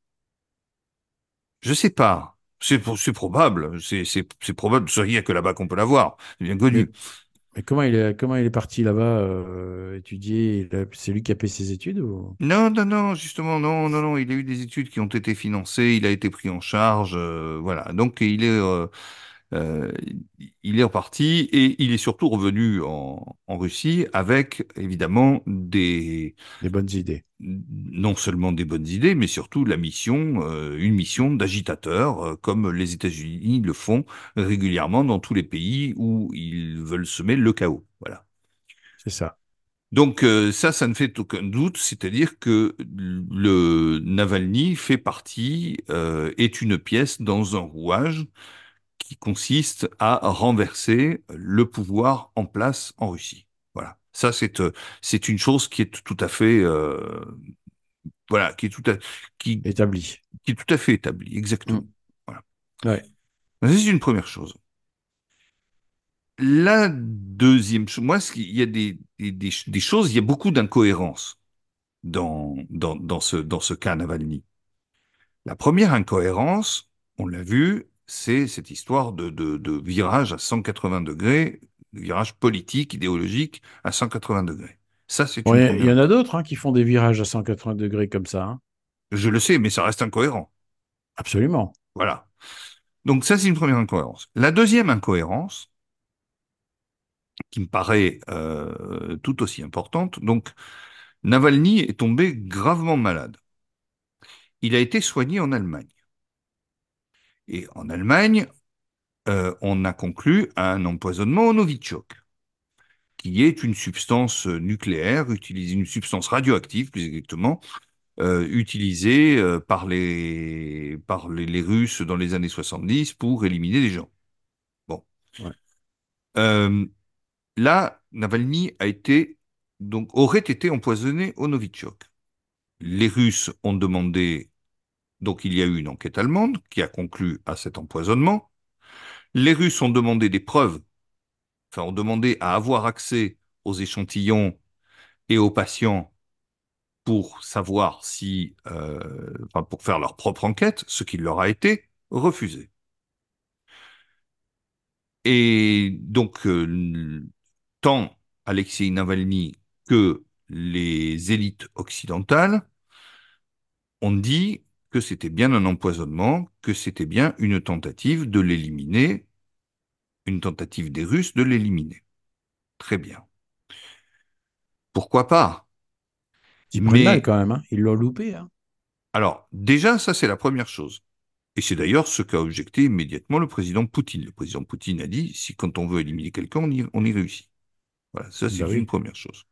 Je sais pas, c'est pro- c'est probable, c'est probable, il n'y a que là-bas qu'on peut l'avoir, c'est bien connu. Mais, comment il est, comment il est parti là-bas euh, étudier? C'est lui qui a payé ses études ou... Non, non, non, justement, non, non, non, il a eu des études qui ont été financées, il a été pris en charge, euh, voilà. Donc il est, euh, euh, il est reparti et il est surtout revenu en, en Russie avec évidemment des Des bonnes idées. non seulement des bonnes idées, mais surtout la mission, euh, une mission d'agitateur, euh, comme les États-Unis le font régulièrement dans tous les pays où ils veulent semer le chaos. Voilà. C'est ça. Donc euh, ça, ça ne fait aucun doute, c'est-à-dire que le Navalny fait partie, euh, est une pièce dans un rouage qui consiste à renverser le pouvoir en place en Russie. Voilà. Ça, c'est euh, c'est une chose qui est tout à fait euh, voilà, qui est tout à qui, Établi. qui est tout à fait établie, exactement. Mm. Voilà. Ouais. C'est une première chose. La deuxième chose, moi, il y a des, des, des, des choses, il y a beaucoup d'incohérences dans, dans, dans ce, dans ce cas Navalny. La première incohérence, on l'a vu, c'est cette histoire de, de, de virage à 180 degrés, de virage politique, idéologique à 180 degrés. Ça, c'est il y, en a d'autres hein, qui font des virages à 180 degrés comme ça. hein. Je le sais, mais ça reste incohérent. Absolument. Voilà. Donc ça, c'est une première incohérence. La deuxième incohérence, qui me paraît euh, tout aussi importante, donc Navalny est tombé gravement malade. Il a été soigné en Allemagne. Et en Allemagne, euh, on a conclu à un empoisonnement au Novichok, qui est une substance nucléaire, utilisée, une substance radioactive plus exactement, euh, utilisée euh, par, les, par les, les Russes dans les années 70 pour éliminer les gens. Bon. Ouais. Euh, là, Navalny a été, donc, aurait été empoisonné au Novichok. Les Russes ont demandé, donc il y a eu une enquête allemande qui a conclu à cet empoisonnement. Les Russes ont demandé des preuves, enfin ont demandé à avoir accès aux échantillons et aux patients pour savoir si, euh, pour faire leur propre enquête, ce qui leur a été refusé. Et donc, euh, tant Alexei Navalny que les élites occidentales ont dit que c'était bien un empoisonnement, que c'était bien une tentative de l'éliminer, une tentative des Russes de l'éliminer. Très bien. Pourquoi pas? Ils prennent mal Mais, quand même. hein. Ils l'ont loupé. hein. alors, déjà, ça, c'est la première chose. Et c'est d'ailleurs ce qu'a objecté immédiatement le président Poutine. Le président Poutine a dit, si quand on veut éliminer quelqu'un, on y, on y réussit. Voilà, ça, c'est Bah oui. une première chose.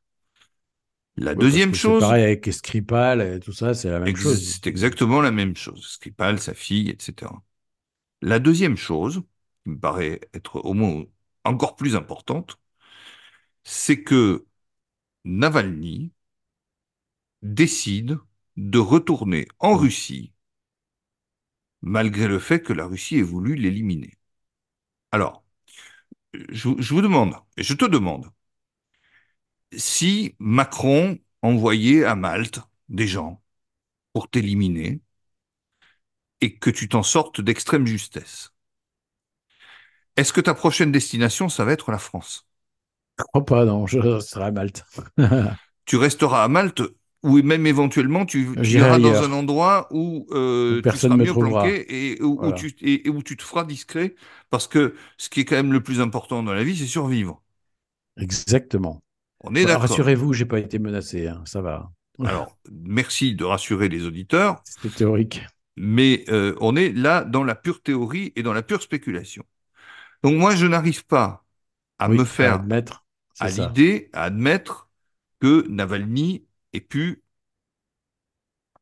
La Ouais, deuxième que c'est chose, pareil avec Skripal et tout ça, c'est la même chose. C'est exactement la même chose. Skripal, sa fille, etc. La deuxième chose, qui me paraît être au moins encore plus importante, c'est que Navalny décide de retourner en Mm. Russie, malgré le fait que la Russie ait voulu l'éliminer. Alors, je, je vous demande, et je te demande, si Macron envoyait à Malte des gens pour t'éliminer et que tu t'en sortes d'extrême justesse, est-ce que ta prochaine destination, ça va être la France? Je crois pas, non, je serai à Malte. Tu resteras à Malte ou même éventuellement tu, iras dans un endroit où, euh, Où tu seras mieux trouvera. planqué et où, où Voilà. tu, et, et où tu te feras discret parce que ce qui est quand même le plus important dans la vie, c'est survivre. Exactement. On est d'accord. Rassurez-vous, j'ai pas été menacé, hein, ça va. Alors, merci de rassurer les auditeurs, C'était théorique. mais euh, on est là dans la pure théorie et dans la pure spéculation. Donc moi, je n'arrive pas à me à faire admettre, à ça. l'idée, à admettre que Navalny ait pu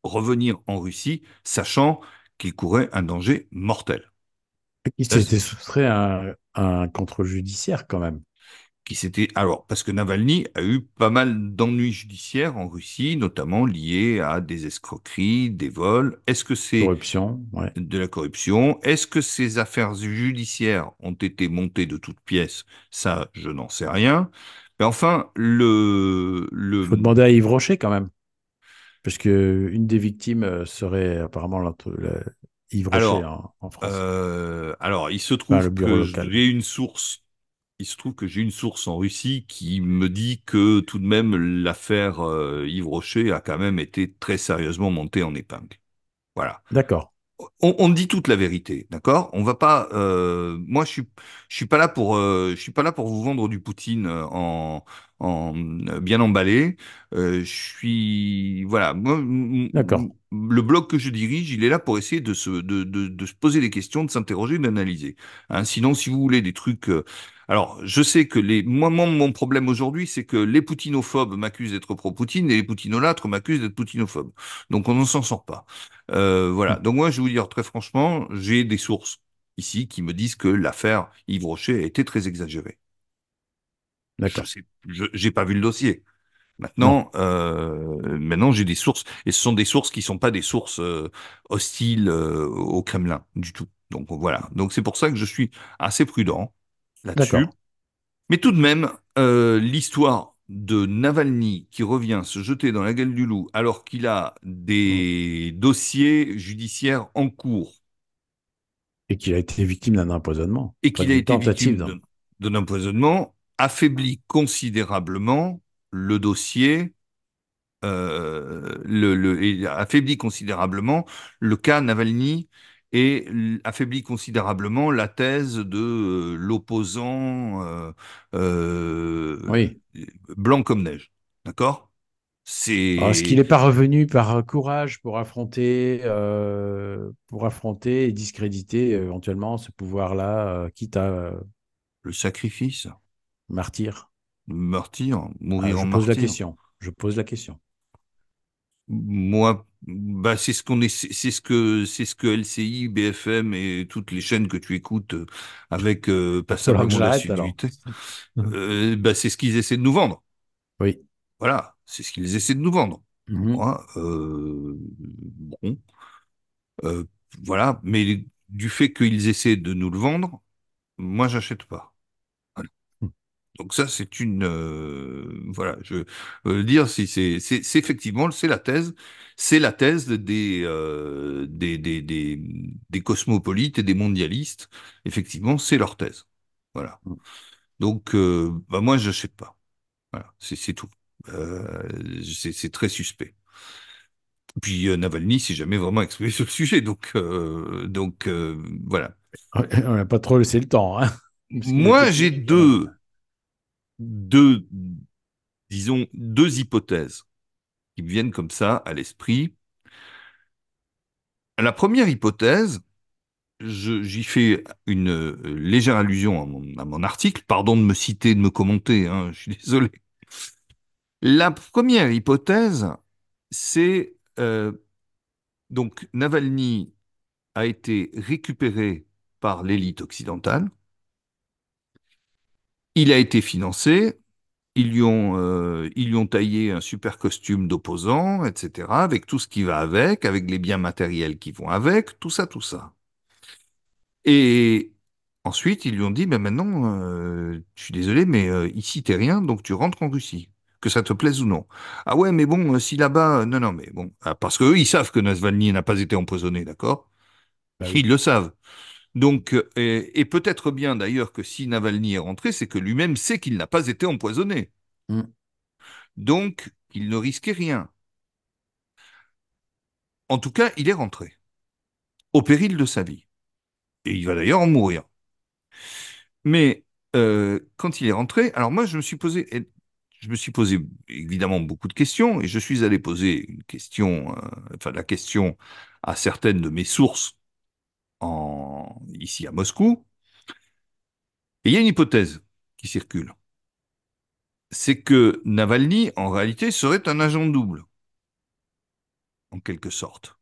revenir en Russie, sachant qu'il courait un danger mortel. Il s'était soustrait à un, un contrôle judiciaire quand même. Qui s'était alors parce que Navalny a eu pas mal d'ennuis judiciaires en Russie, notamment liés à des escroqueries, des vols. Est-ce que c'est Corruption, ouais. de la corruption? Est-ce que ces affaires judiciaires ont été montées de toutes pièces? Ça, je n'en sais rien. Mais enfin, le Il faut le demander à Yves Rocher quand même. Parce que une des victimes euh, serait apparemment la- Yves Rocher alors en, en France. euh, alors il se Enfin, le trouve bureau que j'ai une source Il se trouve que j'ai une source en Russie qui me dit que tout de même l'affaire euh, Yves Rocher a quand même été très sérieusement montée en épingle. Voilà. D'accord. On, on dit toute la vérité, d'accord? On va pas. euh, moi, je suis, je suis pas là pour, euh, je suis pas là pour vous vendre du Poutine en, en bien emballé. Je suis, voilà. D'accord. le blog que je dirige, il est là pour essayer de se, de, de, de se poser des questions, de s'interroger, d'analyser. Hein, sinon, si vous voulez des trucs. Alors, je sais que les, moi, mon, problème aujourd'hui, c'est que les poutinophobes m'accusent d'être pro-Poutine et les poutinolâtres m'accusent d'être poutinophobe. Donc, on ne s'en sort pas. Euh, voilà. Donc moi, je vais vous dire très franchement, j'ai des sources ici qui me disent que l'affaire Yves Rocher a été très exagérée. D'accord. je j'ai pas vu le dossier. Maintenant, euh, maintenant j'ai des sources et ce sont des sources qui sont pas des sources euh, hostiles euh, au Kremlin du tout. Donc voilà. Donc c'est pour ça que je suis assez prudent là-dessus. Mais tout de même, euh, l'histoire de Navalny qui revient se jeter dans la gueule du loup alors qu'il a des dossiers judiciaires en cours Et qu'il a été victime d'un empoisonnement. et qu'il a été tentative victime d'un. empoisonnement affaiblit considérablement le dossier, euh, le, le, et affaiblit considérablement le cas Navalny et affaiblit considérablement la thèse de euh, l'opposant euh, euh, Oui. blanc comme neige. D'accord? Alors, est-ce qu'il C'est n'est pas revenu par courage pour affronter, euh, pour affronter et discréditer éventuellement ce pouvoir-là, euh, quitte à euh, le sacrifice, martyr? martyr, Ah, mourir en je pose la martyr? question. Je pose la question. Moi, bah c'est ce qu'on est, c'est ce que c'est ce que LCI, BFM et toutes les chaînes que tu écoutes euh, avec euh, passablement alors. d'assiduité, euh, bah c'est ce qu'ils essaient de nous vendre. Oui. Voilà, c'est ce qu'ils essaient de nous vendre. Moi, euh, bon, euh, voilà, mais du fait qu'ils essaient de nous le vendre, moi j'achète pas. Donc ça, c'est une, euh, voilà, je veux dire, si c'est, effectivement, c'est la thèse, c'est la thèse des, euh, des, des, des, des cosmopolites et des mondialistes. Effectivement, c'est leur thèse. Voilà. Donc, euh, bah moi, j'achète pas. Voilà, c'est, tout. C'est, très suspect. Puis Navalny s'est jamais vraiment exprimé sur le sujet, donc, donc voilà. On n'a pas trop laissé le temps, hein, Moi, j'ai deux, deux, disons, deux hypothèses qui me viennent comme ça à l'esprit. La première hypothèse, j'y fais une euh, légère allusion à mon, à mon article. Pardon de me citer, de me commenter, hein, je suis désolé. La première hypothèse, c'est euh, donc Navalny a été récupéré par l'élite occidentale. Il a été financé. Ils lui ont, euh, ils lui ont taillé un super costume d'opposant, etc., avec tout ce qui va avec, avec les biens matériels qui vont avec, tout ça, tout ça. Et ensuite, ils lui ont dit, ben maintenant, euh, je suis désolé, mais euh, ici, t'es rien, donc tu rentres en Russie, que ça te plaise ou non. Ah ouais, mais bon, euh, si là-bas, non, non, mais bon, ah, parce qu'eux, ils savent que Navalny n'a pas été empoisonné, d'accord? Bah Ils le savent. Donc, euh, et, et peut-être bien d'ailleurs que si Navalny est rentré, c'est que lui-même sait qu'il n'a pas été empoisonné. Mm. Donc, il ne risquait rien. En tout cas, il est rentré, au péril de sa vie. Et il va d'ailleurs en mourir. Mais euh, quand il est rentré, alors moi, je me suis posé, je me suis posé évidemment beaucoup de questions, et je suis allé poser une question, euh, enfin la question à certaines de mes sources en, ici à Moscou. Et il y a une hypothèse qui circulent. C'est que Navalny, en réalité, serait un agent double, en quelque sorte.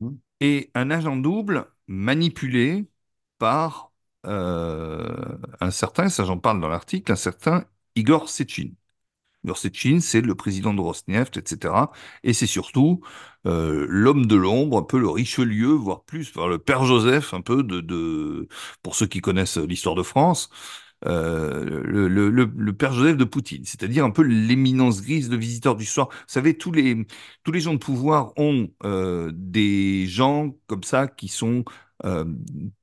Mhm. Et un agent double manipulé par euh, un certain, ça j'en parle dans l'article, un certain Igor Sechin. Igor Sechin, c'est le président de Rosneft, etc. Et c'est surtout euh, l'homme de l'ombre, un peu le Richelieu, voire plus, le père Joseph, un peu de, de pour ceux qui connaissent l'histoire de France, euh, le père Joseph de Poutine, c'est-à-dire un peu l'éminence grise, le visiteur du soir. Vous savez, tous les, tous les gens de pouvoir ont euh, des gens comme ça qui sont euh,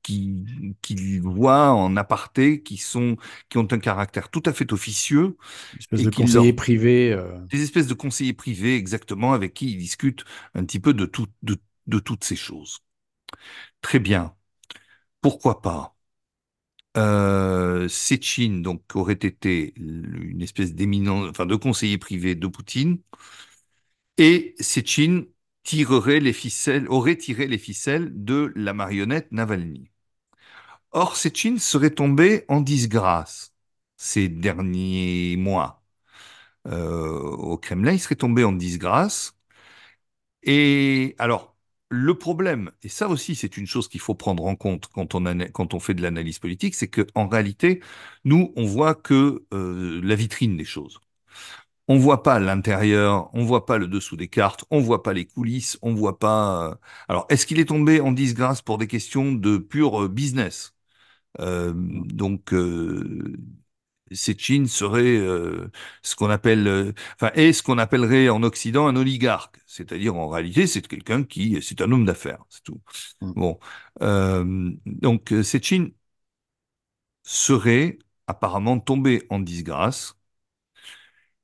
qui, qui voient en aparté, qui sont, qui ont un caractère tout à fait officieux, espèce Et de qui conseiller leur- privé. euh, des espèces de conseillers privés exactement avec qui ils discutent un petit peu de tout, de, de toutes ces choses. Très bien. Pourquoi pas? Euh, Sechin, donc, aurait été une espèce d'éminent, enfin, de conseiller privé de Poutine, et Sechin tirerait les ficelles, aurait tiré les ficelles de la marionnette Navalny. Or, Sechin serait tombé en disgrâce ces derniers mois. Euh, au Kremlin, il serait tombé en disgrâce. Et alors, le problème, et ça aussi c'est une chose qu'il faut prendre en compte quand on, fait de l'analyse politique, c'est qu'en réalité, nous, on voit que euh, la vitrine des choses. On voit pas l'intérieur, on voit pas le dessous des cartes, on voit pas les coulisses, on voit pas. euh, Alors, est-ce qu'il est tombé en disgrâce pour des questions de pur euh, business? Euh, Donc, euh, Sechin serait euh, ce qu'on appelle, euh, enfin, est ce qu'on appellerait en Occident un oligarque. C'est-à-dire, en réalité, c'est quelqu'un qui, c'est un homme d'affaires, c'est tout. Mm. Bon, Euh, donc Sechin serait apparemment tombé en disgrâce.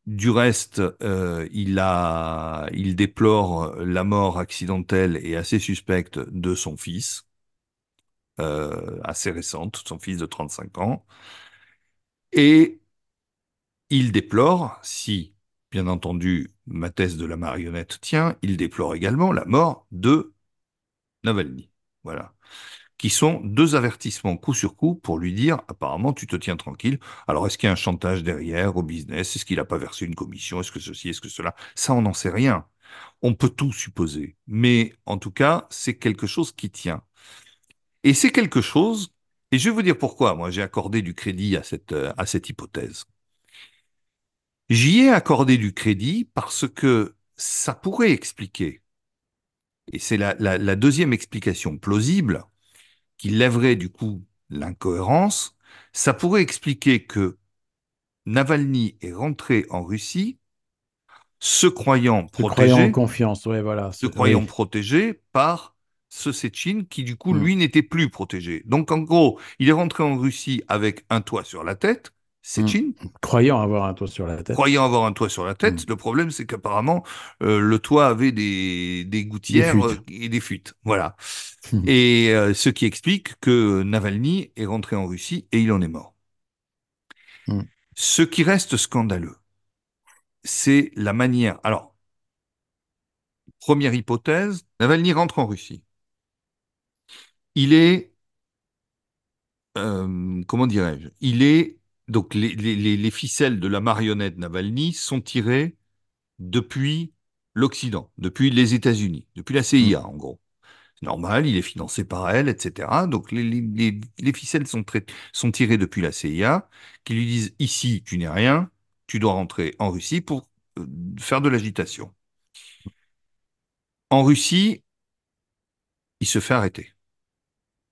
Du reste, euh, il déplore la mort accidentelle et assez suspecte de son fils, euh, assez récente, son fils de 35 ans. Et il déplore, si, bien entendu, ma thèse de la marionnette tient, il déplore également la mort de Navalny. Voilà. Qui sont deux avertissements coup sur coup pour lui dire, apparemment, tu te tiens tranquille. Alors, est-ce qu'il y a un chantage derrière au business? Est-ce qu'il n'a pas versé une commission? Est-ce que ceci? Est-ce que cela? Ça, on n'en sait rien. On peut tout supposer. Mais, en tout cas, c'est quelque chose qui tient. Et c'est quelque chose, et je vais vous dire pourquoi, moi, j'ai accordé du crédit à cette, à cette hypothèse. J'y ai accordé du crédit parce que ça pourrait expliquer, et c'est la, la deuxième explication plausible, qui lèverait du coup l'incohérence, ça pourrait expliquer que Navalny est rentré en Russie se croyant se croyant en protégé, confiance. Ouais, voilà. se croyant oui. protégé par ce Sechin qui du coup Mm. lui n'était plus protégé. Donc en gros, il est rentré en Russie avec un toit sur la tête, Sechin, Croyant avoir un toit sur la tête. croyant avoir un toit sur la tête. Mm. Le problème, c'est qu'apparemment, euh, le toit avait des, des gouttières euh, et des fuites. Voilà. Mm. Et euh, ce qui explique que Navalny est rentré en Russie et il en est mort. Ce qui reste scandaleux, c'est la manière. Alors, première hypothèse, Navalny rentre en Russie. Il est, euh, comment dirais-je, il est, donc les, les, les- les ficelles de la marionnette Navalny sont tirées depuis l'Occident, depuis les États-Unis, depuis la CIA en gros. C'est normal, il est financé par elle, etc. Donc les, les, les, les ficelles sont tirées depuis la CIA, qui lui disent ici tu n'es rien, tu dois rentrer en Russie pour euh, faire de l'agitation. En Russie, il se fait arrêter.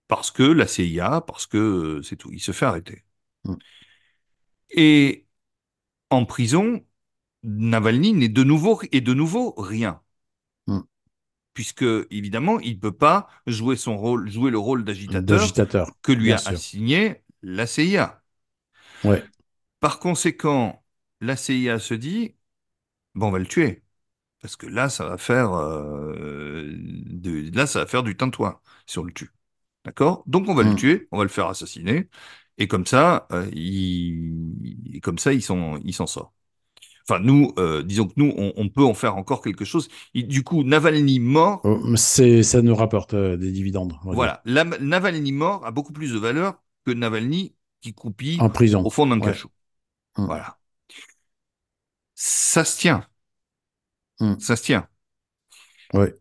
Parce que la CIA, parce que euh, c'est tout, il se fait arrêter. Mm. Et en prison, Navalny n'est de nouveau, est de nouveau rien. Mm. Puisque, évidemment, il ne peut pas jouer son rôle, jouer le rôle d'agitateur que lui a sûr. assigné la CIA. Ouais. Par conséquent, la CIA se dit, bon, on va le tuer. Parce que là, ça va faire, euh, de- là, ça va faire du tintouin si on le tue. D'accord? Donc, on va le Mm. tuer, on va le faire assassiner. Et comme ça, euh, il, comme ça, ils s'en sort. Enfin, nous, euh, disons que nous, on, on peut en faire encore quelque chose. Et du coup, Navalny mort, C'est, ça nous rapporte euh, des dividendes. voilà, la- Navalny mort a beaucoup plus de valeur que Navalny qui croupit En prison. au fond d'un Ouais. cachot. Mm. Voilà. Ça se tient. Mm. Ça se tient. Ouais.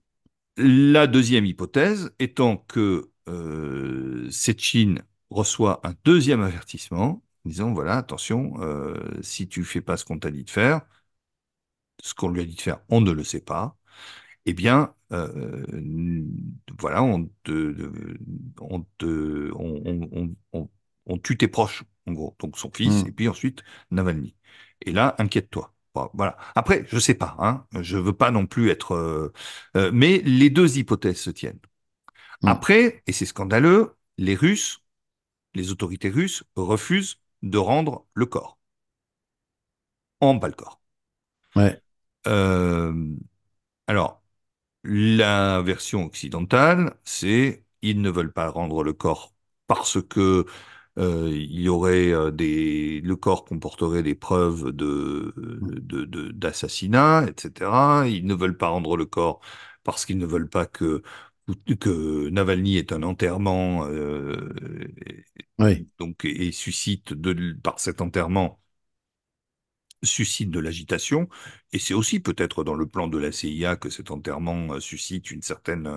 La deuxième hypothèse étant que euh, Sechin reçoit un deuxième avertissement, disant voilà, attention, euh, si tu fais pas ce qu'on t'a dit de faire, ce qu'on lui a dit de faire, on ne le sait pas, eh bien, euh, voilà, on te, on te, on, tue tes proches, en gros, donc son fils, Mm. et puis ensuite Navalny. Et là, inquiète-toi. Voilà. Après, je sais pas, hein, je veux pas non plus être, euh, mais les deux hypothèses se tiennent. Mm. Après, et c'est scandaleux, les Russes, les autorités russes refusent de rendre le corps. En bas le corps. Ouais. Euh, alors, la version occidentale, c'est ils ne veulent pas rendre le corps parce que euh, il y aurait euh, des, le corps comporterait des preuves de- d'assassinat, etc. Ils ne veulent pas rendre le corps parce qu'ils ne veulent pas que que Navalny ait un enterrement, euh, Oui. donc et suscite de, par cet enterrement suscite de l'agitation, et c'est aussi peut-être dans le plan de la CIA que cet enterrement euh, suscite une certaine...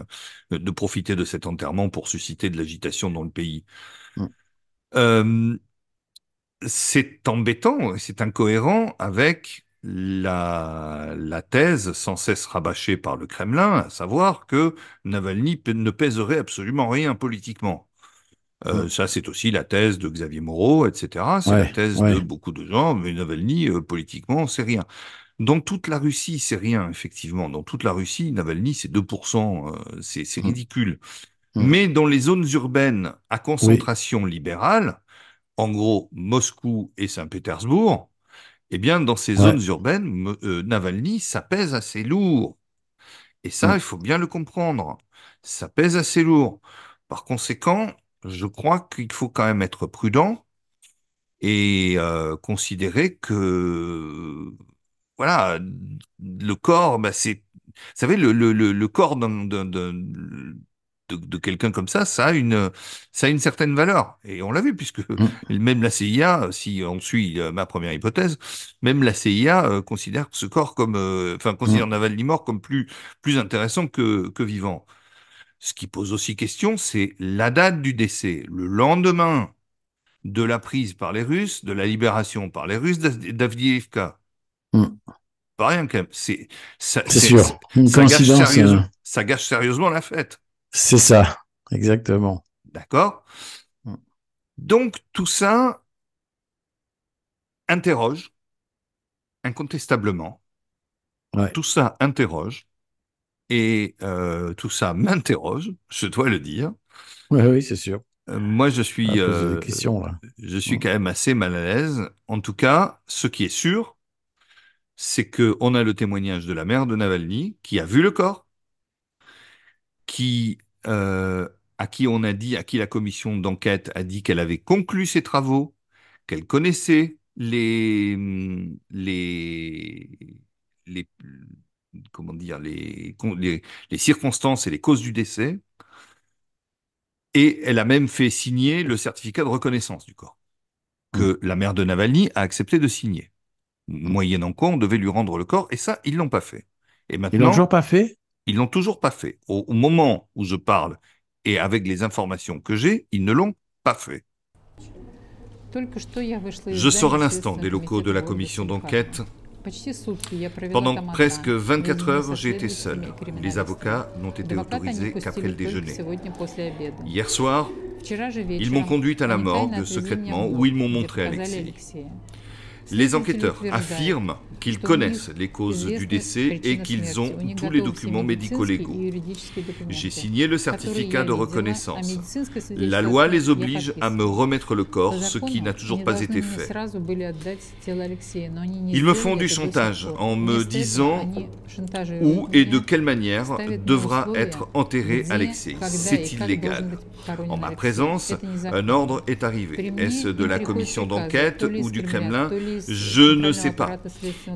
euh, de profiter de cet enterrement pour susciter de l'agitation dans le pays. Mm. Euh, c'est embêtant, c'est incohérent avec la, la thèse sans cesse rabâchée par le Kremlin, à savoir que Navalny ne pèserait absolument rien politiquement. Euh, Mm. Ça, c'est aussi la thèse de Xavier Moreau, etc. C'est la thèse ouais. de beaucoup de gens, mais Navalny, euh, politiquement, c'est rien. Dans toute la Russie, c'est rien, effectivement. Dans toute la Russie, Navalny, c'est 2%, euh, c'est c'est Mm. ridicule. Mm. Mais dans les zones urbaines à concentration libérale, en gros Moscou et Saint-Pétersbourg, eh bien, dans ces Ouais. zones urbaines, euh, Navalny, ça pèse assez lourd. Et ça, Mm. il faut bien le comprendre. Ça pèse assez lourd. Par conséquent, je crois qu'il faut quand même être prudent et euh, considérer que, voilà, le corps, bah, c'est, vous savez, le, le, le, le corps d'un- de, de quelqu'un comme ça, ça a une, ça a une certaine valeur. Et on l'a vu, puisque Mm. même la CIA, si on suit euh, ma première hypothèse, même la CIA euh, considère ce corps comme, euh, enfin, considère Mm. Navalny mort comme plus, plus intéressant que, que vivant. Ce qui pose aussi question, c'est la date du décès. Le lendemain de la prise par les Russes, de la libération par les Russes d'Av- d'Avdiivka. Mm. Pas rien quand même. C'est sûr. Une ça coïncidence. euh, ça gâche sérieusement la fête. C'est ça. Exactement. D'accord Mm. Donc tout ça interroge, incontestablement. Ouais. Tout ça interroge. Et euh, tout ça m'interroge, je dois le dire. Oui, oui, c'est sûr. Euh, moi, je suis, poser euh, là. je suis Mm. quand même assez mal à l'aise. En tout cas, ce qui est sûr, c'est que on a le témoignage de la mère de Navalny qui a vu le corps, qui euh, à qui on a dit, à qui la commission d'enquête a dit qu'elle avait conclu ses travaux, qu'elle connaissait les les les comment dire les les, les circonstances et les causes du décès. Et elle a même fait signer le certificat de reconnaissance du corps, que la mère de Navalny a accepté de signer. Moyennant quoi, on devait lui rendre le corps, et ça, ils l'ont pas fait. Et Ils l'ont maintenant, toujours pas fait? Ils l'ont toujours pas fait. Au, au moment où je parle, et avec les informations que j'ai, ils ne l'ont pas fait. Je sors à l'instant des locaux de la commission d'enquête. Pendant presque 24 heures, j'ai été seul. Les avocats n'ont été autorisés qu'après le déjeuner. Hier soir, ils m'ont conduite à la morgue secrètement où ils m'ont montré Alexei. Les enquêteurs affirment qu'ils connaissent les causes du décès et qu'ils ont tous les documents médico-légaux. J'ai signé le certificat de reconnaissance. La loi les oblige à me remettre le corps, ce qui n'a toujours pas été fait. Ils me font du chantage en me disant où et de quelle manière devra être enterré Alexei. C'est illégal. En ma présence, un ordre est arrivé. Est-ce de la commission d'enquête ou du Kremlin Je ne sais pas.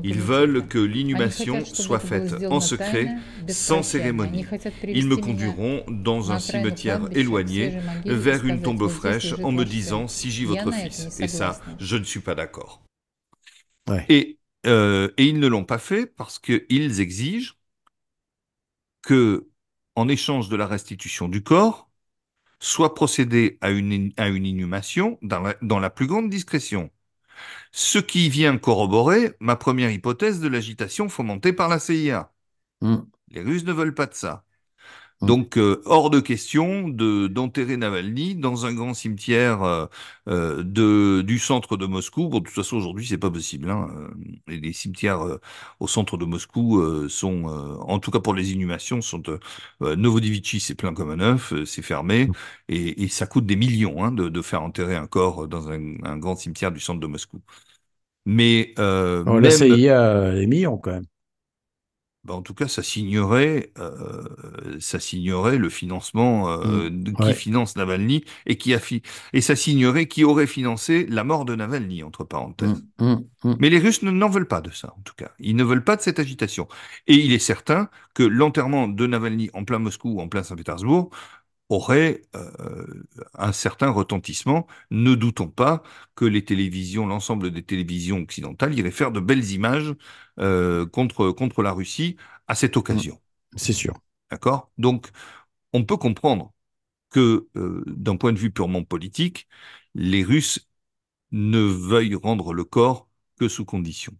Ils veulent que l'inhumation soit faite en secret, sans cérémonie. Ils me conduiront dans un cimetière éloigné, vers une tombe fraîche, en me disant Sigis votre fils. Et ça, je ne suis pas d'accord. Ouais. Et, euh, et ils ne l'ont pas fait parce qu'ils exigent que, en échange de la restitution du corps, soit procédé à une, à une inhumation dans la, dans la plus grande discrétion. Ce qui vient corroborer ma première hypothèse de l'agitation fomentée par la CIA. Mm. Les Russes ne veulent pas de ça. Mm. Donc, euh, hors de question de d'enterrer Navalny dans un grand cimetière euh, euh, de, du centre de Moscou. Bon, de toute façon, aujourd'hui, c'est pas possible. Hein. Euh, Les, cimetières euh, au centre de Moscou euh, sont, euh, en tout cas pour les inhumations, sont euh, euh, Novodevitchi, c'est plein comme un œuf, c'est fermé, Mm. et, et ça coûte des millions hein, de, de faire enterrer un corps dans un, un grand cimetière du centre de Moscou. Mais euh, Oh, la même, CIA, les millions quand même. Bah, en tout cas, ça signerait, euh, ça signerait le financement euh, Mm. de- qui Ouais. finance Navalny et qui a fi- et ça signerait qui aurait financé la mort de Navalny entre parenthèses. Mm, mm, mm. Mais les Russes ne- n'en veulent pas de ça, en tout cas. Ils ne veulent pas de cette agitation. Et il est certain que l'enterrement de Navalny en plein Moscou, en plein Saint-Pétersbourg, aurait euh, un certain retentissement. Ne doutons pas que les télévisions, l'ensemble des télévisions occidentales iraient faire de belles images euh, contre, contre la Russie à cette occasion. C'est sûr. D'accord? Donc, on peut comprendre que, euh, d'un point de vue purement politique, les Russes ne veuillent rendre le corps que sous condition.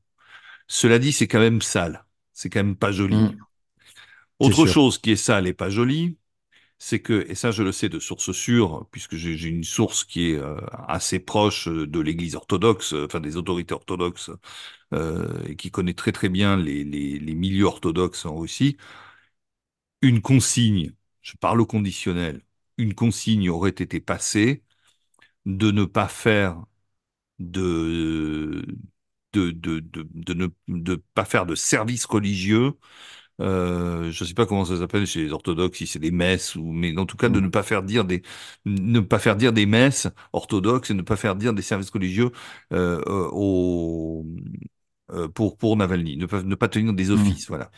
Cela dit, c'est quand même sale. C'est quand même pas joli. Mm. Autre sûr. chose qui est sale et pas jolie, c'est que, et ça je le sais de source sûre, puisque j'ai une source qui est euh, assez proche de l'Église orthodoxe, euh, enfin des autorités orthodoxes, euh, et qui connaît très très bien les, milieux orthodoxes en Russie, une consigne, je parle au conditionnel, une consigne aurait été passée de ne pas faire de ne pas faire de service religieux. Euh, je ne sais pas comment ça s'appelle chez les orthodoxes, si c'est des messes ou, mais en tout cas de Mm. ne pas faire dire des, ne pas faire dire des messes orthodoxes et ne pas faire dire des services religieux euh, euh, pour pour Navalny, ne pas ne pas tenir des Mm. offices, voilà,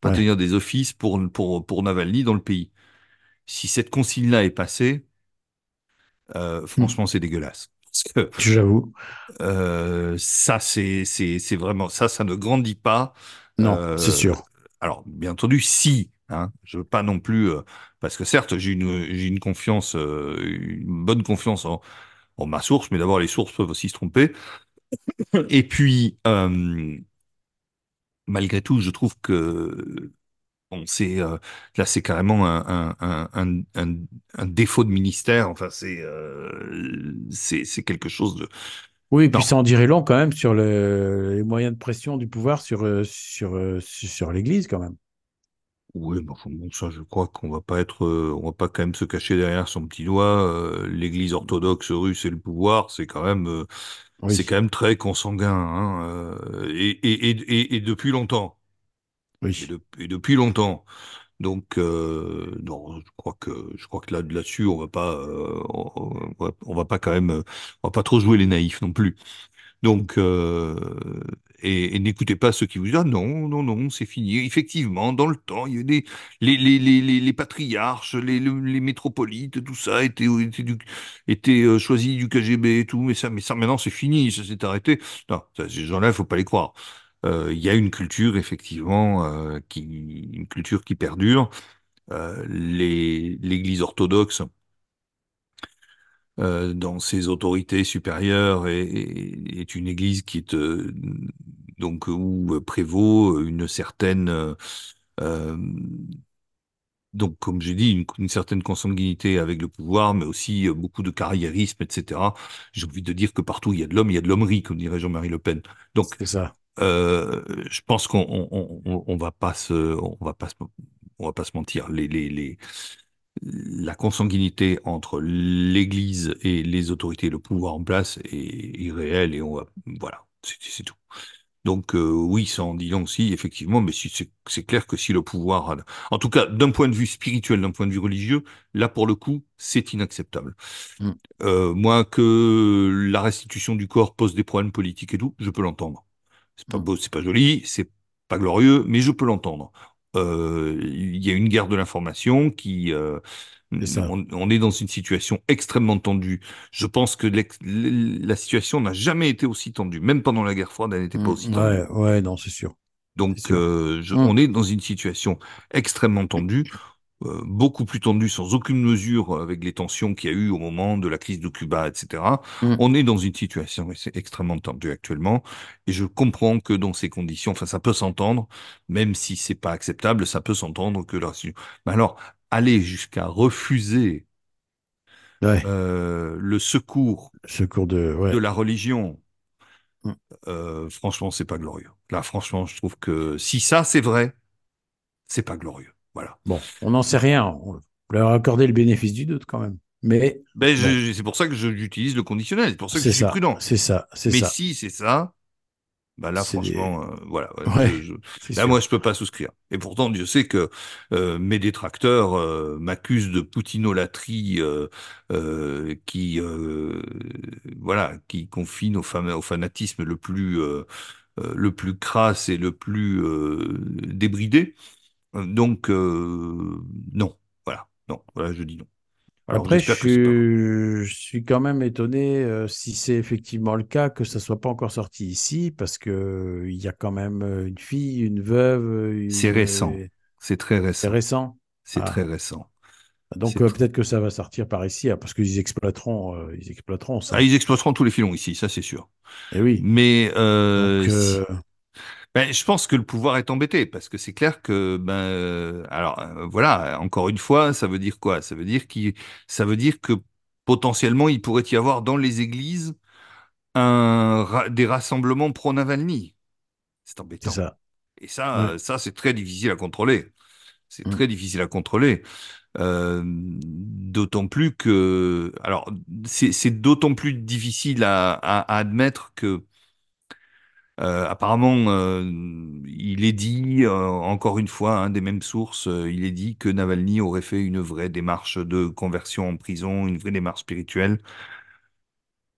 pas Ouais. tenir des offices pour pour pour Navalny dans le pays. Si cette consigne-là est passée, euh, Mm. franchement, c'est dégueulasse. J'avoue. euh, ça, c'est c'est c'est vraiment ça, ça ne grandit pas. Non, Euh, c'est sûr. Alors, bien entendu, si, hein, je veux pas non plus, euh, parce que certes, j'ai une, confiance, euh, une bonne confiance en, ma source, mais d'abord, les sources peuvent aussi se tromper. Et puis, euh, malgré tout, je trouve que, c'est, là, c'est carrément un, défaut de ministère. Enfin, c'est quelque chose de, Oui, et puis ça en dirait long quand même sur le- les moyens de pression du pouvoir sur, euh, sur, euh, sur, l'Église quand même. Oui, enfin, bon, ça, je crois qu'on va pas être, euh, on va pas quand même se cacher derrière son petit doigt. euh, L'Église orthodoxe russe et le pouvoir, c'est quand même, euh, c'est quand même très consanguin, hein, et, et, et, depuis longtemps, oui. de- et depuis longtemps. Donc, euh, non, je crois que, je crois que là, là-dessus, on va pas, euh, on, va, pas quand même, on va pas trop jouer les naïfs non plus. Donc, euh, et, n'écoutez pas ceux qui vous disent, ah non, non, non, c'est fini. Effectivement, dans le temps, il y a des, les, les, les, les, patriarches, les, les, métropolites, tout ça était, était, du, choisi du KGB et tout, mais ça, mais ça, maintenant, c'est fini, ça s'est arrêté. Non, ces gens-là, faut pas les croire. Euh, Il y a une culture, effectivement, euh, qui, une culture qui perdure. Euh, l'Église orthodoxe, dans ses autorités supérieures est, une église qui est donc où prévaut une certaine donc comme j'ai dit une, certaine consanguinité avec le pouvoir, mais aussi beaucoup de carriérisme, etc. J'ai envie de dire que partout il y a de l'homme, il y a de l'hommerie, comme dirait Jean-Marie Le Pen. Donc ça. Euh, je pense qu'on on, on, on- va pas se on va pas se on va pas se mentir. Les les les la consanguinité entre l'Église et les autorités, le pouvoir en place est, réelle et on va, voilà, c'est tout. Donc euh, oui, ça en dit long aussi, effectivement, mais si, c'est c'est clair que si le pouvoir, a- en tout cas d'un point de vue spirituel, d'un point de vue religieux, là pour le coup, c'est inacceptable. Mm. Euh, moi, que la restitution du corps pose des problèmes politiques et tout, je peux l'entendre. C'est pas beau, c'est pas joli, c'est pas glorieux, mais je peux l'entendre. Euh, il y a une guerre de l'information qui, euh, ça. on, on est dans une situation extrêmement tendue. Je pense que la situation n'a jamais été aussi tendue, même pendant la guerre froide, elle n'était pas Mm. aussi tendue. Ouais, ouais, non, c'est sûr. Donc, sûr. euh, je- Mm. on est dans une situation extrêmement tendue, beaucoup plus tendue, sans aucune mesure, avec les tensions qu'il y a eu au moment de la crise de Cuba, etc. Mm. On est dans une situation ex- extrêmement tendue actuellement, et je comprends que dans ces conditions, enfin, ça peut s'entendre, même si c'est pas acceptable, ça peut s'entendre que la... Mais alors, aller jusqu'à refuser Ouais, euh, le secours secours de. Ouais. de la religion, Mm. euh, franchement, c'est pas glorieux. Là, franchement, je trouve que si ça, c'est vrai, c'est pas glorieux. Voilà. Bon, on n'en sait rien. On leur a accordé le bénéfice du doute quand même. Mais Ben, Bon. c'est pour ça que j'utilise le conditionnel. C'est pour ça que je suis ça. prudent. C'est ça. C'est Mais ça. si c'est ça, ben là, des- franchement, euh, voilà. ouais, je- je- Là, sûr. moi, je peux pas souscrire. Et pourtant, Dieu sait que euh, mes détracteurs euh, m'accusent de poutinolâtrie euh, euh, qui, euh, voilà, qui confine au, fam- au fanatisme le plus, le plus crasse et le plus euh, débridé. Donc, euh, non. Voilà. Non. Voilà, je dis non. Alors, Après, je pas suis, je suis quand même étonné euh, si c'est effectivement le cas que ça soit pas encore sorti ici, parce que euh, il y a quand même euh, une fille, une veuve, une... C'est récent. euh, C'est très c'est récent. récent. C'est Ah. très récent. Donc euh, peut-être que ça va sortir par ici, ah, parce qu'ils exploiteront, euh, ils exploiteront ça. Ah, ils exploiteront tous les filons ici, ça c'est sûr. Et oui. Mais euh, Donc, euh, ben, je pense que le pouvoir est embêté parce que c'est clair que ben euh, alors euh, voilà encore une fois ça veut dire quoi? Ça veut dire ça veut dire que potentiellement il pourrait y avoir dans les églises un des rassemblements pro Navalny. C'est embêtant. ça. Et ça Ouais. euh, ça c'est très difficile à contrôler. C'est Mm. très difficile à contrôler. Euh, d'autant plus que, alors, c'est c'est d'autant plus difficile à, à- à admettre que, euh, apparemment, euh, il est dit, euh, encore une fois, hein, des mêmes sources, il est dit que Navalny aurait fait une vraie démarche de conversion en prison, une vraie démarche spirituelle.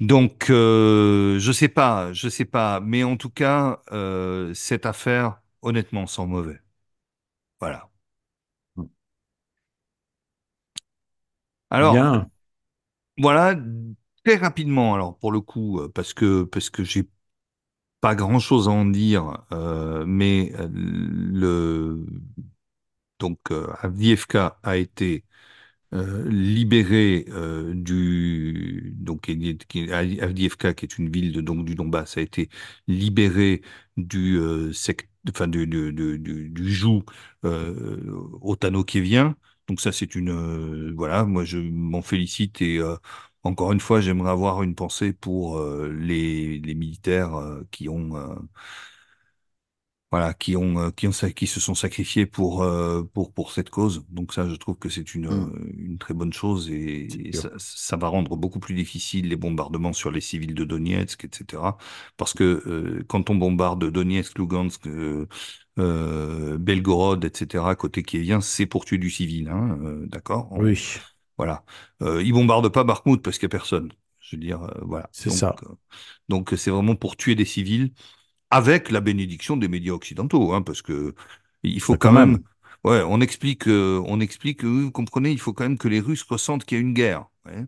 Donc, je sais pas, je sais pas, mais en tout cas, cette affaire, honnêtement, sent mauvais. Voilà. Alors, Bien. Voilà, très rapidement, alors pour le coup, parce que parce que j'ai pas grand-chose à en dire, euh, mais euh, le donc euh, Avdiivka a été euh, libéré euh, du donc Avdiivka qui est une ville de, donc du Donbass a été libéré du euh, sect, enfin du du du, du, joug euh, otano-kievien. Donc ça c'est une euh, voilà, moi je m'en félicite et euh, encore une fois j'aimerais avoir une pensée pour euh, les les militaires euh, qui ont euh, voilà, qui ont, euh, qui ont, qui se sont sacrifiés pour, euh, pour, pour cette cause. Donc ça, je trouve que c'est une, Mm. une très bonne chose et, ça, ça va rendre beaucoup plus difficile les bombardements sur les civils de Donetsk, etc. Parce que euh, quand on bombarde Donetsk, Lugansk, euh, euh, Belgorod, etc., côté kievien, c'est pour tuer du civil, hein, euh, d'accord? Oui, Voilà. Euh, ils bombardent pas Bakhmut parce qu'il y a personne. Je veux dire, euh, voilà. c'est Donc, ça. euh, donc c'est vraiment pour tuer des civils avec la bénédiction des médias occidentaux, hein, parce que il faut Bah, quand quand même, même. Ouais, on explique, euh, on explique, euh, vous comprenez, il faut quand même que les Russes ressentent qu'il y a une guerre. ouais.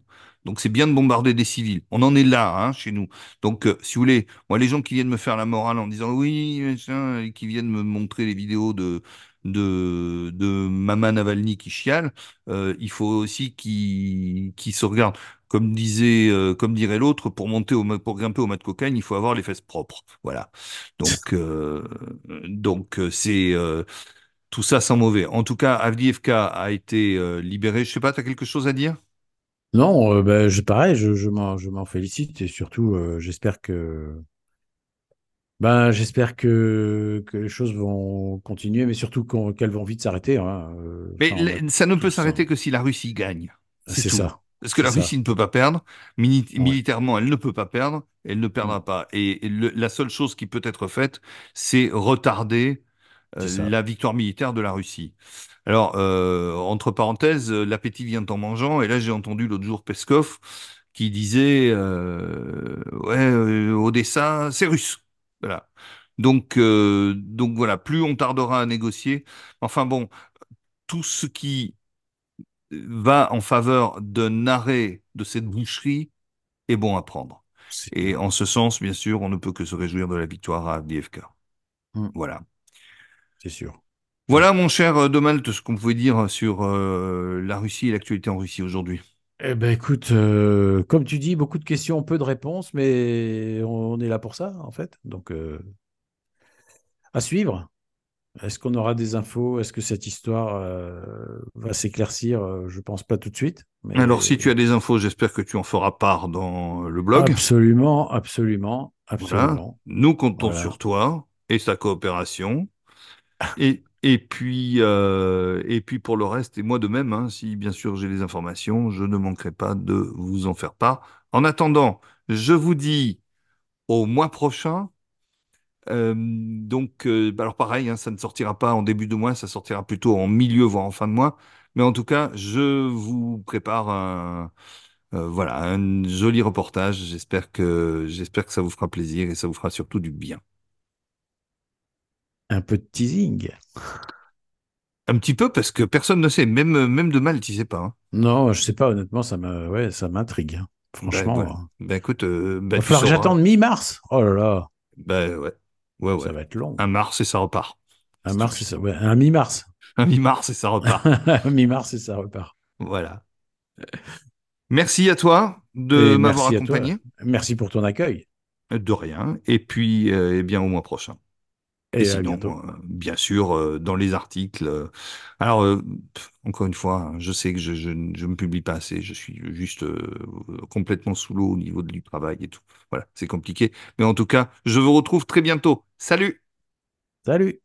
Donc c'est bien de bombarder des civils. On en est là, hein, chez nous. Donc euh, si vous voulez, moi les gens qui viennent me faire la morale en disant oui, machin, et qui viennent me montrer les vidéos de de de Mama Navalny qui chiale, euh, il faut aussi qu'ils qu'ils se regardent. Comme disait, comme dirait l'autre, pour monter au, pour grimper au mat de cocaïne, il faut avoir les fesses propres. Voilà. Donc, donc c'est tout ça sans mauvais. En tout cas, Avdiivka a été euh, libéré. Je sais pas, tu as quelque chose à dire? Non, euh, ben, je, pareil, je, je m'en, je m'en félicite et surtout, euh, j'espère que, ben, j'espère que, que les choses vont continuer, mais surtout qu'elles vont vite s'arrêter. hein, euh, Mais ça, ne peut s'arrêter que si la Russie gagne. C'est C'est ça. Parce que la ça. Russie ne peut pas perdre, Ouais, militairement, elle ne peut pas perdre, elle ne perdra pas. Et le- la seule chose qui peut être faite, c'est retarder. La victoire militaire de la Russie. Alors, euh, entre parenthèses, euh, l'appétit vient en mangeant, et là j'ai entendu l'autre jour Peskov qui disait, euh, ouais, euh, Odessa, c'est russe. Voilà. Donc, euh, donc voilà, plus on tardera à négocier. Enfin bon, tout ce qui va en faveur d'un arrêt de cette boucherie est bon à prendre. Et en ce sens, bien sûr, on ne peut que se réjouir de la victoire à Avdiivka. Mm. Voilà. C'est sûr. Voilà, mon cher euh, Domalt, ce qu'on pouvait dire sur euh, la Russie et l'actualité en Russie aujourd'hui. Eh ben écoute, euh, comme tu dis, beaucoup de questions, peu de réponses, mais on, est là pour ça, en fait. Donc, euh, à suivre. Est-ce qu'on aura des infos? Est-ce que cette histoire euh, va s'éclaircir? Euh, Je pense pas tout de suite, Alors, si tu as des infos, j'espère que tu en feras part dans le blog. absolument, absolument, Voilà. absolument. Nous comptons Voilà. sur toi et sa coopération. Et, puis, euh, et puis pour le reste, et moi de même, hein, si bien sûr j'ai les informations, je ne manquerai pas de vous en faire part. En attendant, je vous dis au mois prochain. Euh, donc, euh, bah alors pareil, hein, ça ne sortira pas en début de mois, ça sortira plutôt en milieu, voire en fin de mois. Mais en tout cas, je vous prépare un, euh, voilà, un joli reportage. J'espère que, j'espère que ça vous fera plaisir et ça vous fera surtout du bien. Un peu de teasing. Un petit peu parce que personne ne sait, même, même de mal, tu sais pas. hein. Non, je sais pas, honnêtement, ça me, ouais, ça m'intrigue. hein. Franchement, hein. Ben écoute, euh, il ben va falloir que j'attende mi-mars. Oh là là, Ben ouais, ouais, ça ouais. va être long. Un mars et ça repart. Un mars, c'est ça. Ouais, un mi-mars. Un mi-mars et ça repart. Un mi-mars et ça repart. Voilà. Merci à toi de Et m'avoir accompagné. Merci pour ton accueil. De rien. Et puis, euh, eh bien, au mois prochain. Et, sinon, euh, bien sûr, euh, dans les articles. euh, alors, euh, pff, encore une fois, hein, je sais que je, je ne je ne publie pas assez. Je suis juste euh, complètement sous l'eau au niveau du travail et tout. Voilà, c'est compliqué. Mais en tout cas, je vous retrouve très bientôt. Salut! Salut!